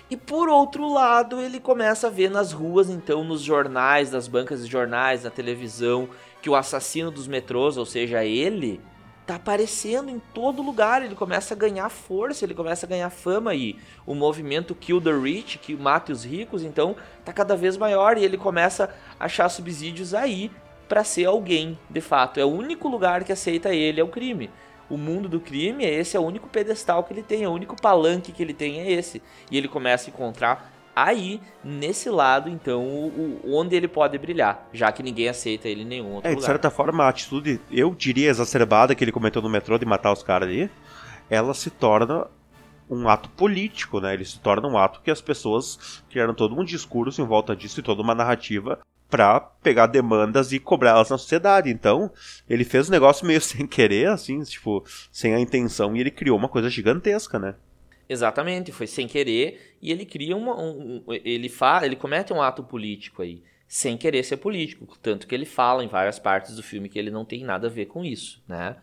E por outro lado, ele começa a ver nas ruas, então, nos jornais, nas bancas de jornais, na televisão, que o assassino dos metrôs, ou seja, ele, tá aparecendo em todo lugar. Ele começa a ganhar força, ele começa a ganhar fama e o movimento Kill the Rich, que mata os ricos, então, tá cada vez maior e ele começa a achar subsídios aí para ser alguém, de fato. É o único lugar que aceita ele é o crime. O mundo do crime é esse, é o único pedestal que ele tem, é o único palanque que ele tem é esse. E ele começa a encontrar aí, nesse lado, então, o, o, onde ele pode brilhar, já que ninguém aceita ele em nenhum outro é, lugar. De certa forma, a atitude, eu diria exacerbada que ele cometeu no metrô de matar os caras ali, ela se torna um ato político, né? Ele se torna um ato que as pessoas criaram todo um discurso em volta disso e toda uma narrativa para pegar demandas e cobrá-las na sociedade. Então, ele fez o negócio meio (laughs) sem querer, assim, tipo, sem a intenção, e ele criou uma coisa gigantesca, né? Exatamente, foi sem querer e ele cria uma, um, ele fala, ele comete um ato político aí, sem querer ser político, tanto que ele fala em várias partes do filme que ele não tem nada a ver com isso, né?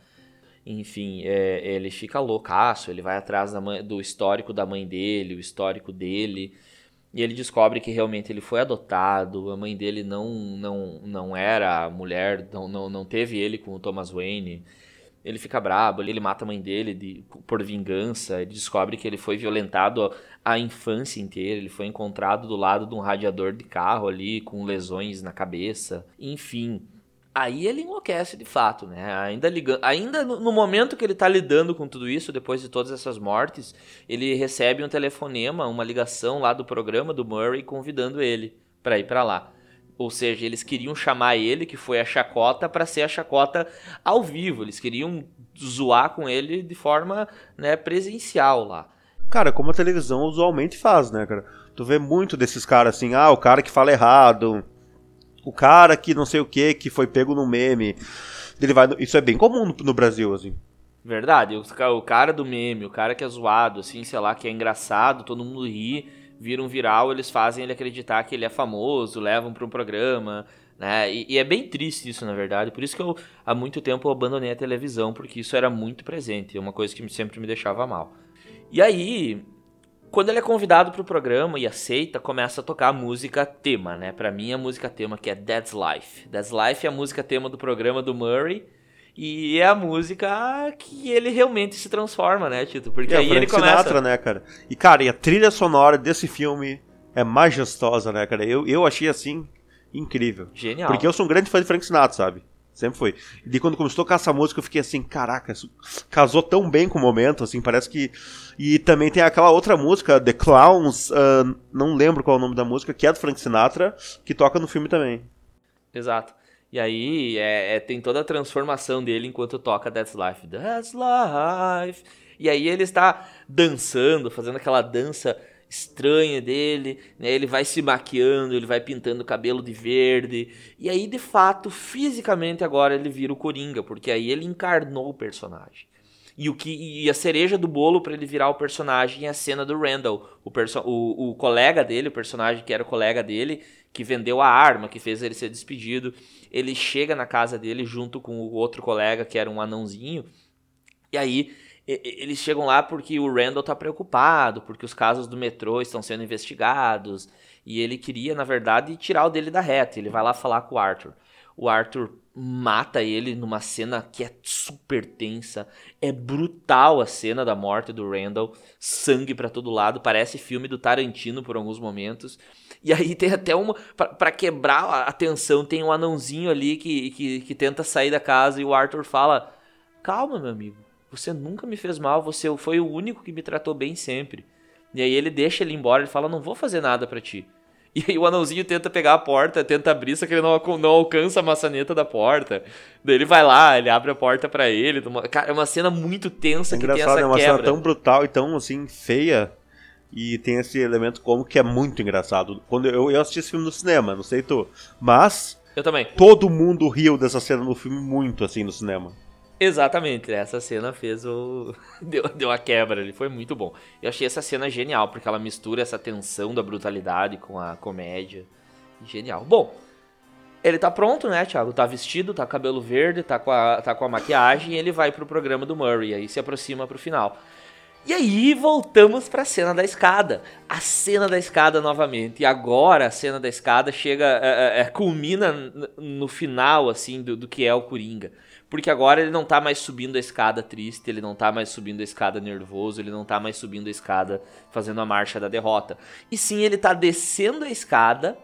Enfim, é, ele fica loucaço, ele vai atrás mãe, do histórico da mãe dele, o histórico dele, e ele descobre que realmente ele foi adotado, a mãe dele não não, não era mulher, não, não, não teve ele com o Thomas Wayne. Ele fica brabo, ele mata a mãe dele de, por vingança, ele descobre que ele foi violentado a, infância inteira, ele foi encontrado do lado de um radiador de carro ali, com lesões na cabeça, enfim Aí ele enlouquece de fato, né? Ainda, ligando, ainda no, no, momento que ele está lidando com tudo isso, depois de todas essas mortes, ele recebe um telefonema, uma ligação lá do programa do Murray convidando ele para ir para lá. Ou seja, eles queriam chamar ele, que foi a chacota, para ser a chacota ao vivo. Eles queriam zoar com ele de forma né, presencial lá. Cara, como a televisão usualmente faz, né, cara? Tu vê muito desses caras assim, ah, o cara que fala errado, o cara que não sei o que, que foi pego no meme. Ele vai. Isso é bem comum no, no Brasil, assim. Verdade, o, cara do meme, o cara que é zoado, assim, sei lá, que é engraçado, todo mundo ri, vira um viral, eles fazem ele acreditar que ele é famoso, levam para um programa, né? E, e, é bem triste isso, na verdade. Por isso que eu, há muito tempo, eu abandonei a televisão, porque isso era muito presente, é uma coisa que sempre me deixava mal. E aí, quando ele é convidado para o programa e aceita, começa a tocar a música tema, né? Para mim, a música tema que é Dead's Life. Dead's Life é a música tema do programa do Murray. E é a música que ele realmente se transforma, né, Tito? Porque é, aí ele começa... Sinatra, né, cara? E, cara, e a trilha sonora desse filme é majestosa, né, cara? Eu, eu achei, assim, incrível. Genial. Porque eu sou um grande fã de Frank Sinatra, sabe? Sempre foi. E quando começou a tocar essa música, eu fiquei assim, caraca, isso casou tão bem com o momento, assim, parece que. E também tem aquela outra música, The Clowns, uh, não lembro qual é o nome da música, que é do Frank Sinatra, que toca no filme também. Exato. E aí é, é, tem toda a transformação dele enquanto toca That's Life. That's Life. E aí ele está dançando, fazendo aquela dança estranha dele, né? Ele vai se maquiando, ele vai pintando o cabelo de verde. E aí, de fato, fisicamente agora ele vira o Coringa, porque aí ele encarnou o personagem. E, o que, e a cereja do bolo para ele virar o personagem é a cena do Randall, o, o, o colega dele, o personagem que era o colega dele, que vendeu a arma, que fez ele ser despedido. Ele chega na casa dele junto com o outro colega, que era um anãozinho. E aí eles chegam lá porque o Randall tá preocupado, porque os casos do metrô estão sendo investigados, e ele queria, na verdade, tirar o dele da reta. Ele vai lá falar com o Arthur. O Arthur mata ele numa cena que é super tensa. É brutal a cena da morte do Randall, sangue para todo lado, parece filme do Tarantino por alguns momentos. E aí tem até uma para quebrar a tensão, tem um anãozinho ali que, que, que tenta sair da casa e o Arthur fala: "Calma, meu amigo. Você nunca me fez mal, você foi o único que me tratou bem sempre. E aí ele deixa ele embora, ele fala: Não vou fazer nada para ti. (laughs) E aí o anãozinho tenta pegar a porta, tenta abrir, só que ele não, não alcança a maçaneta da porta. Daí ele vai lá, ele abre a porta para ele. Cara, é uma cena muito tensa é que tem essa é uma quebra. cena tão brutal e tão assim, feia. E tem esse elemento como que é muito engraçado. Quando eu, eu assisti esse filme no cinema, não sei tu. Mas. Eu também. Todo mundo riu dessa cena no filme muito, assim, no cinema. Exatamente, essa cena fez o. (laughs) deu, deu a quebra ali, foi muito bom. Eu achei essa cena genial, porque ela mistura essa tensão da brutalidade com a comédia. Genial. Bom, ele tá pronto, né, Thiago? Tá vestido, tá cabelo verde, tá com a, tá com a maquiagem e ele vai pro programa do Murray, aí se aproxima pro final. E aí voltamos para a cena da escada. A cena da escada novamente. E agora a cena da escada chega, é, é, culmina no final assim do, do que é o Coringa. Porque agora ele não tá mais subindo a escada triste, ele não tá mais subindo a escada nervoso, ele não tá mais subindo a escada fazendo a marcha da derrota. E sim, ele tá descendo a escada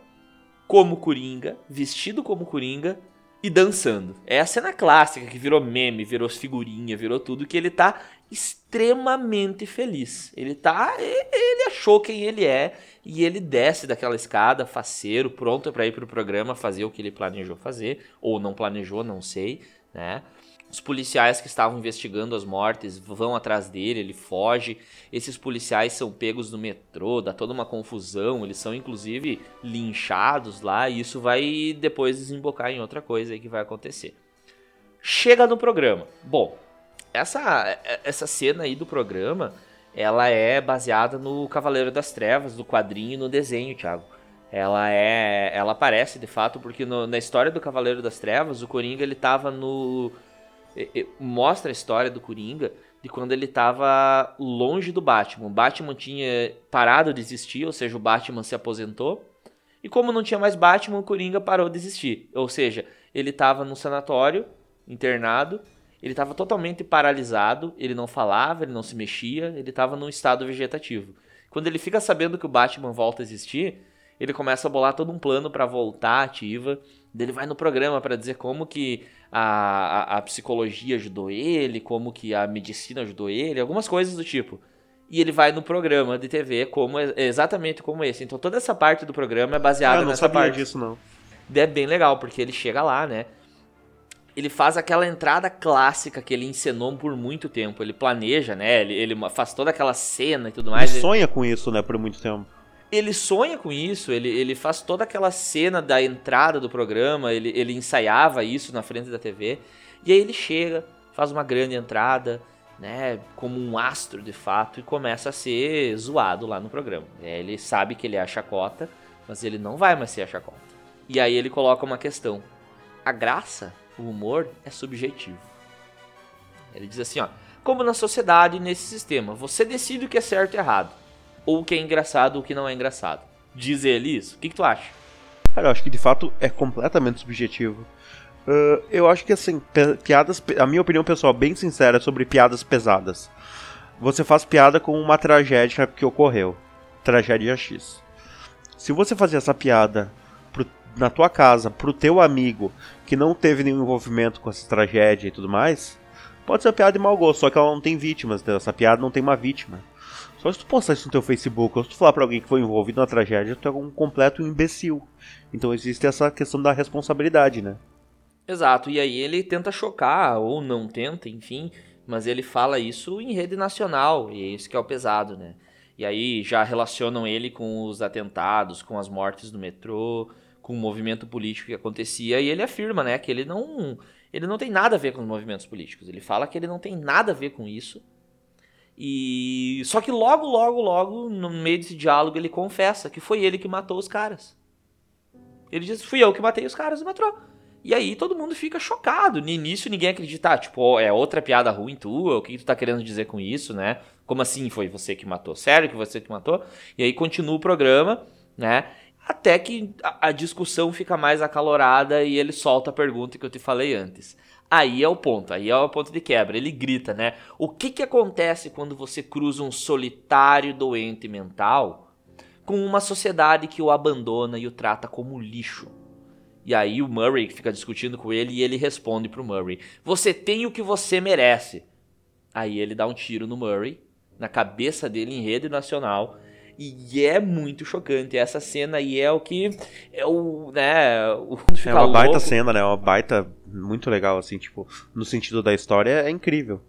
como Coringa, vestido como Coringa, e dançando. É a cena clássica que virou meme, virou figurinha, virou tudo, que ele tá extremamente feliz. Ele tá. Ele achou quem ele é e ele desce daquela escada, faceiro, pronto para ir pro programa fazer o que ele planejou fazer, ou não planejou, não sei, né? Os policiais que estavam investigando as mortes vão atrás dele, ele foge. Esses policiais são pegos no metrô, dá toda uma confusão, eles são inclusive linchados lá, e isso vai depois desembocar em outra coisa aí que vai acontecer. Chega no programa. Bom, essa, essa cena aí do programa, ela é baseada no Cavaleiro das Trevas, do quadrinho e no desenho, Thiago. Ela é, ela aparece de fato porque no, na história do Cavaleiro das Trevas, o Coringa ele tava no mostra a história do Coringa de quando ele estava longe do Batman. O Batman tinha parado de existir, ou seja, o Batman se aposentou. E como não tinha mais Batman, o Coringa parou de existir. Ou seja, ele estava no sanatório, internado, ele estava totalmente paralisado, ele não falava, ele não se mexia, ele estava num estado vegetativo. Quando ele fica sabendo que o Batman volta a existir, ele começa a bolar todo um plano para voltar ativa. Ele vai no programa para dizer como que a, a, a, psicologia ajudou ele, como que a medicina ajudou ele, algumas coisas do tipo. E ele vai no programa de TV como exatamente como esse. Então toda essa parte do programa é baseada ah, não nessa sabia parte. disso não. É bem legal porque ele chega lá, né? Ele faz aquela entrada clássica que ele encenou por muito tempo. Ele planeja, né? Ele, ele faz toda aquela cena e tudo mais. Ele sonha com isso, né? Por muito tempo ele sonha com isso, ele, ele faz toda aquela cena da entrada do programa, ele, ele ensaiava isso na frente da TV, e aí ele chega, faz uma grande entrada, né, como um astro de fato, e começa a ser zoado lá no programa. É, ele sabe que ele é a chacota, mas ele não vai mais ser a chacota. E aí ele coloca uma questão: a graça, o humor, é subjetivo. Ele diz assim: ó, como na sociedade, nesse sistema, você decide o que é certo e errado ou o que é engraçado ou o que não é engraçado. Diz ele isso? O que, que tu acha? Cara, eu acho que de fato é completamente subjetivo. Uh, eu acho que assim, piadas. A minha opinião pessoal, bem sincera, é sobre piadas pesadas. Você faz piada com uma tragédia que ocorreu. Tragédia X. Se você fazer essa piada pro, na tua casa, pro teu amigo, que não teve nenhum envolvimento com essa tragédia e tudo mais, pode ser uma piada de mau gosto, só que ela não tem vítimas. Essa piada não tem uma vítima. Só se tu postar isso no teu Facebook ou se tu falar pra alguém que foi envolvido na tragédia, tu é um completo imbecil. Então existe essa questão da responsabilidade, né? Exato, e aí ele tenta chocar, ou não tenta, enfim, mas ele fala isso em rede nacional, e é isso que é o pesado, né? E aí já relacionam ele com os atentados, com as mortes do metrô, com o movimento político que acontecia, e ele afirma, né, que ele não, ele não tem nada a ver com os movimentos políticos. Ele fala que ele não tem nada a ver com isso, e só que logo, logo, logo, no meio desse diálogo, ele confessa que foi ele que matou os caras. Ele diz: "Fui eu que matei os caras do metrô". E aí todo mundo fica chocado. No início ninguém acredita, ah, tipo, é outra piada ruim tua, o que tu tá querendo dizer com isso, né? Como assim foi você que matou? Sério que você que matou? E aí continua o programa, né? Até que a discussão fica mais acalorada e ele solta a pergunta que eu te falei antes. Aí é o ponto, aí é o ponto de quebra. Ele grita, né? O que, que acontece quando você cruza um solitário doente mental com uma sociedade que o abandona e o trata como lixo? E aí o Murray fica discutindo com ele e ele responde pro Murray: Você tem o que você merece. Aí ele dá um tiro no Murray, na cabeça dele em rede nacional. E é muito chocante. Essa cena aí é o que. É o. né? O é uma baita cena, né? Uma baita muito legal, assim, tipo, no sentido da história, é incrível.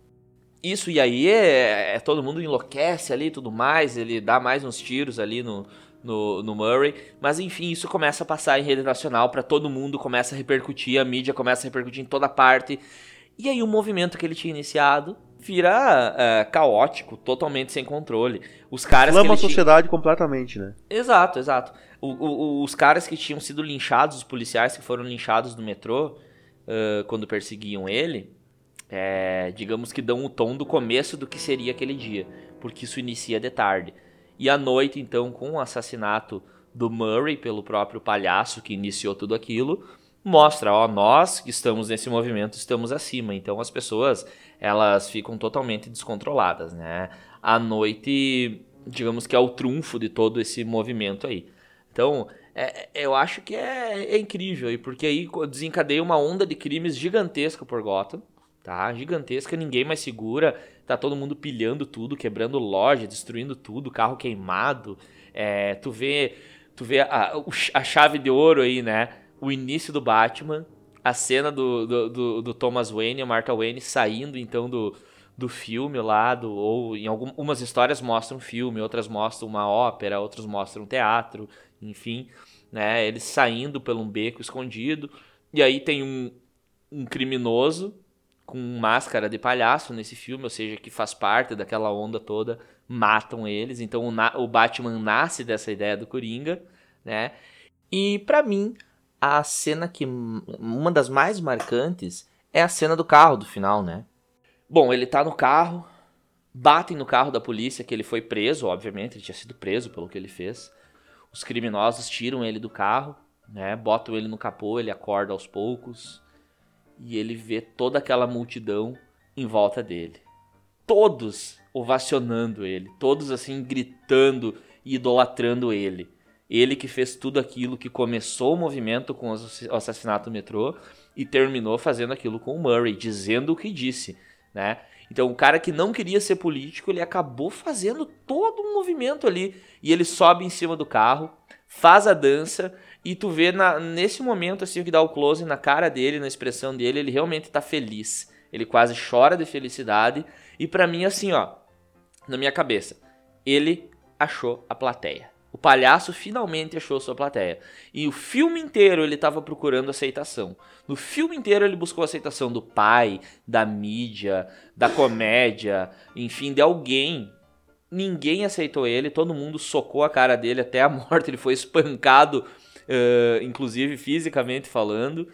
Isso, e aí é, é, todo mundo enlouquece ali e tudo mais, ele dá mais uns tiros ali no, no, no Murray, mas enfim, isso começa a passar em rede nacional para todo mundo, começa a repercutir, a mídia começa a repercutir em toda parte, e aí o movimento que ele tinha iniciado vira é, caótico, totalmente sem controle. Os caras Flama a sociedade completamente, né? Exato, exato. O, o, os caras que tinham sido linchados, os policiais que foram linchados no metrô, uh, quando perseguiam ele, é, digamos que dão o tom do começo do que seria aquele dia, porque isso inicia de tarde. E à noite, então, com o assassinato do Murray pelo próprio palhaço que iniciou tudo aquilo, mostra, ó, nós que estamos nesse movimento estamos acima. Então as pessoas, elas ficam totalmente descontroladas, né? À noite, digamos que é o trunfo de todo esse movimento aí. Então, é, eu acho que é, é incrível, e porque aí desencadeia uma onda de crimes gigantesca por Gotham, tá? Gigantesca, ninguém mais segura, tá todo mundo pilhando tudo, quebrando loja, destruindo tudo, carro queimado. É, tu vê, tu vê a, a chave de ouro aí, né? O início do Batman, a cena do, do, do, do Thomas Wayne e Martha Wayne saindo então do, do filme lá, do, ou em algumas histórias mostram filme, outras mostram uma ópera, outras mostram teatro, enfim, né? Eles saindo por um beco escondido, e aí tem um, um criminoso com máscara de palhaço nesse filme, ou seja, que faz parte daquela onda toda, matam eles. Então o, o Batman nasce dessa ideia do Coringa, né? E para mim, a cena que uma das mais marcantes é a cena do carro do final, né? Bom, ele tá no carro, batem no carro da polícia que ele foi preso, obviamente, ele tinha sido preso pelo que ele fez. Os criminosos tiram ele do carro, né? Botam ele no capô, ele acorda aos poucos e ele vê toda aquela multidão em volta dele. Todos ovacionando ele, todos assim gritando e idolatrando ele. Ele que fez tudo aquilo que começou o movimento com o assassinato do metrô e terminou fazendo aquilo com o Murray, dizendo o que disse né? Então, o cara que não queria ser político, ele acabou fazendo todo um movimento ali. E ele sobe em cima do carro, faz a dança, e tu vê na, nesse momento, assim, que dá o close na cara dele, na expressão dele, ele realmente tá feliz. Ele quase chora de felicidade. E para mim, assim, ó, na minha cabeça, ele achou a plateia. O palhaço finalmente achou sua plateia. E o filme inteiro ele estava procurando aceitação. No filme inteiro ele buscou aceitação do pai, da mídia, da comédia, enfim, de alguém. Ninguém aceitou ele, todo mundo socou a cara dele até a (laughs) morte. Ele foi espancado, uh, inclusive fisicamente falando.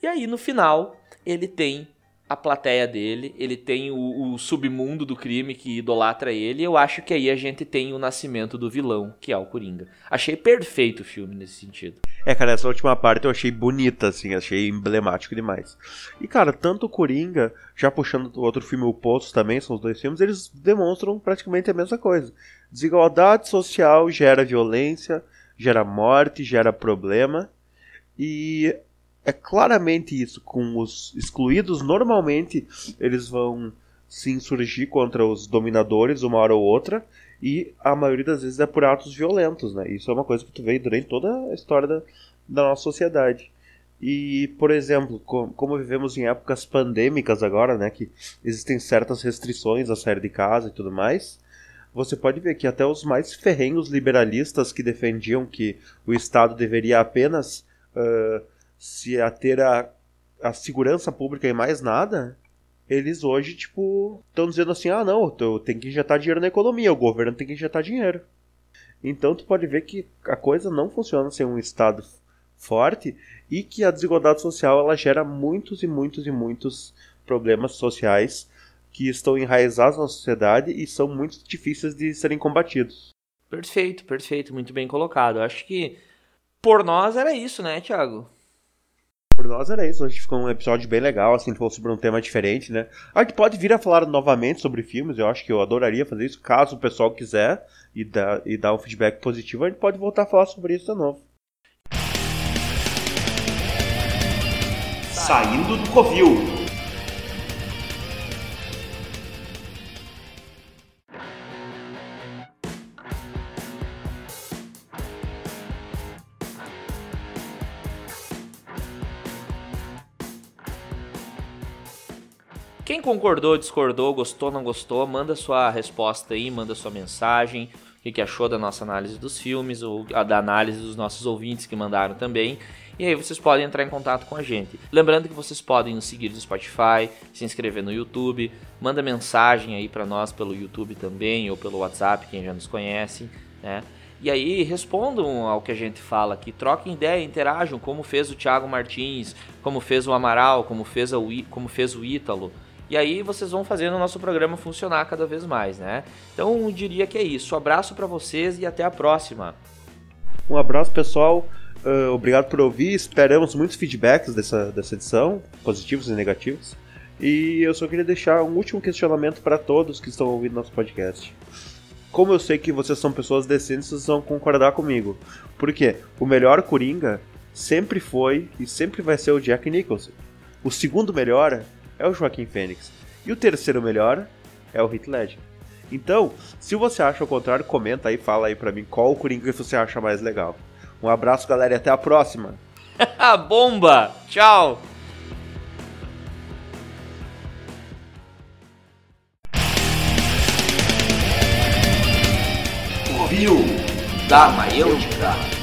E aí no final ele tem a plateia dele, ele tem o, o, submundo do crime que idolatra ele, e eu acho que aí a gente tem o nascimento do vilão, que é o Coringa. Achei perfeito o filme nesse sentido. É, cara, essa última parte eu achei bonita, assim, achei emblemático demais. E, cara, tanto o Coringa, já puxando o outro filme, O Poço também, são os dois filmes, eles demonstram praticamente a mesma coisa. Desigualdade social gera violência, gera morte, gera problema, e é claramente isso. Com os excluídos, normalmente eles vão se insurgir contra os dominadores uma hora ou outra, e a maioria das vezes é por atos violentos, né? Isso é uma coisa que tu vê durante toda a história da, da nossa sociedade. E, por exemplo, como, vivemos em épocas pandêmicas agora, né, que existem certas restrições a sair de casa e tudo mais, você pode ver que até os mais ferrenhos liberalistas que defendiam que o Estado deveria apenas uh, se ater a, a segurança pública e mais nada, eles hoje, tipo, estão dizendo assim: ah, não, eu tenho que injetar dinheiro na economia, o governo tem que injetar dinheiro. Então, tu pode ver que a coisa não funciona sem um Estado forte e que a desigualdade social ela gera muitos e muitos e muitos problemas sociais que estão enraizados na sociedade e são muito difíceis de serem combatidos. Perfeito, perfeito, muito bem colocado. Acho que por nós era isso, né, Thiago? Por nós era isso. Hoje ficou um episódio bem legal, assim, falou sobre um tema diferente, né? A gente pode vir a falar novamente sobre filmes, eu acho que eu adoraria fazer isso, caso o pessoal quiser e dar, e dar um feedback positivo, a gente pode voltar a falar sobre isso de novo. Saindo do Covil. Concordou, discordou, gostou, não gostou, manda sua resposta aí, manda sua mensagem, o que, que achou da nossa análise dos filmes, ou da análise dos nossos ouvintes que mandaram também. E aí vocês podem entrar em contato com a gente. Lembrando que vocês podem nos seguir no Spotify, se inscrever no YouTube, manda mensagem aí para nós pelo YouTube também ou pelo WhatsApp, quem já nos conhece, né? E aí respondam ao que a gente fala aqui, troquem ideia, interajam, como fez o Thiago Martins, como fez o Amaral, como fez, o, como fez o Ítalo. E aí vocês vão fazendo o nosso programa funcionar cada vez mais, né? Então eu diria que é isso. Um abraço para vocês e até a próxima. Um abraço, pessoal. Uh, obrigado por ouvir. Esperamos muitos feedbacks dessa, dessa edição, positivos e negativos. E eu só queria deixar um último questionamento para todos que estão ouvindo nosso podcast. como eu sei que vocês são pessoas decentes, vocês vão concordar comigo. Por quê? O melhor Coringa sempre foi e sempre vai ser o Jack Nicholson. O segundo melhor é o Joaquim Fênix. E o terceiro melhor é o Heath Ledger. Então, se você acha o contrário, comenta aí, fala aí pra mim qual o Coringa você acha mais legal. Um abraço, galera, e até a próxima. (laughs) Bomba! Tchau! Ouviu? Dá, mas eu te dá.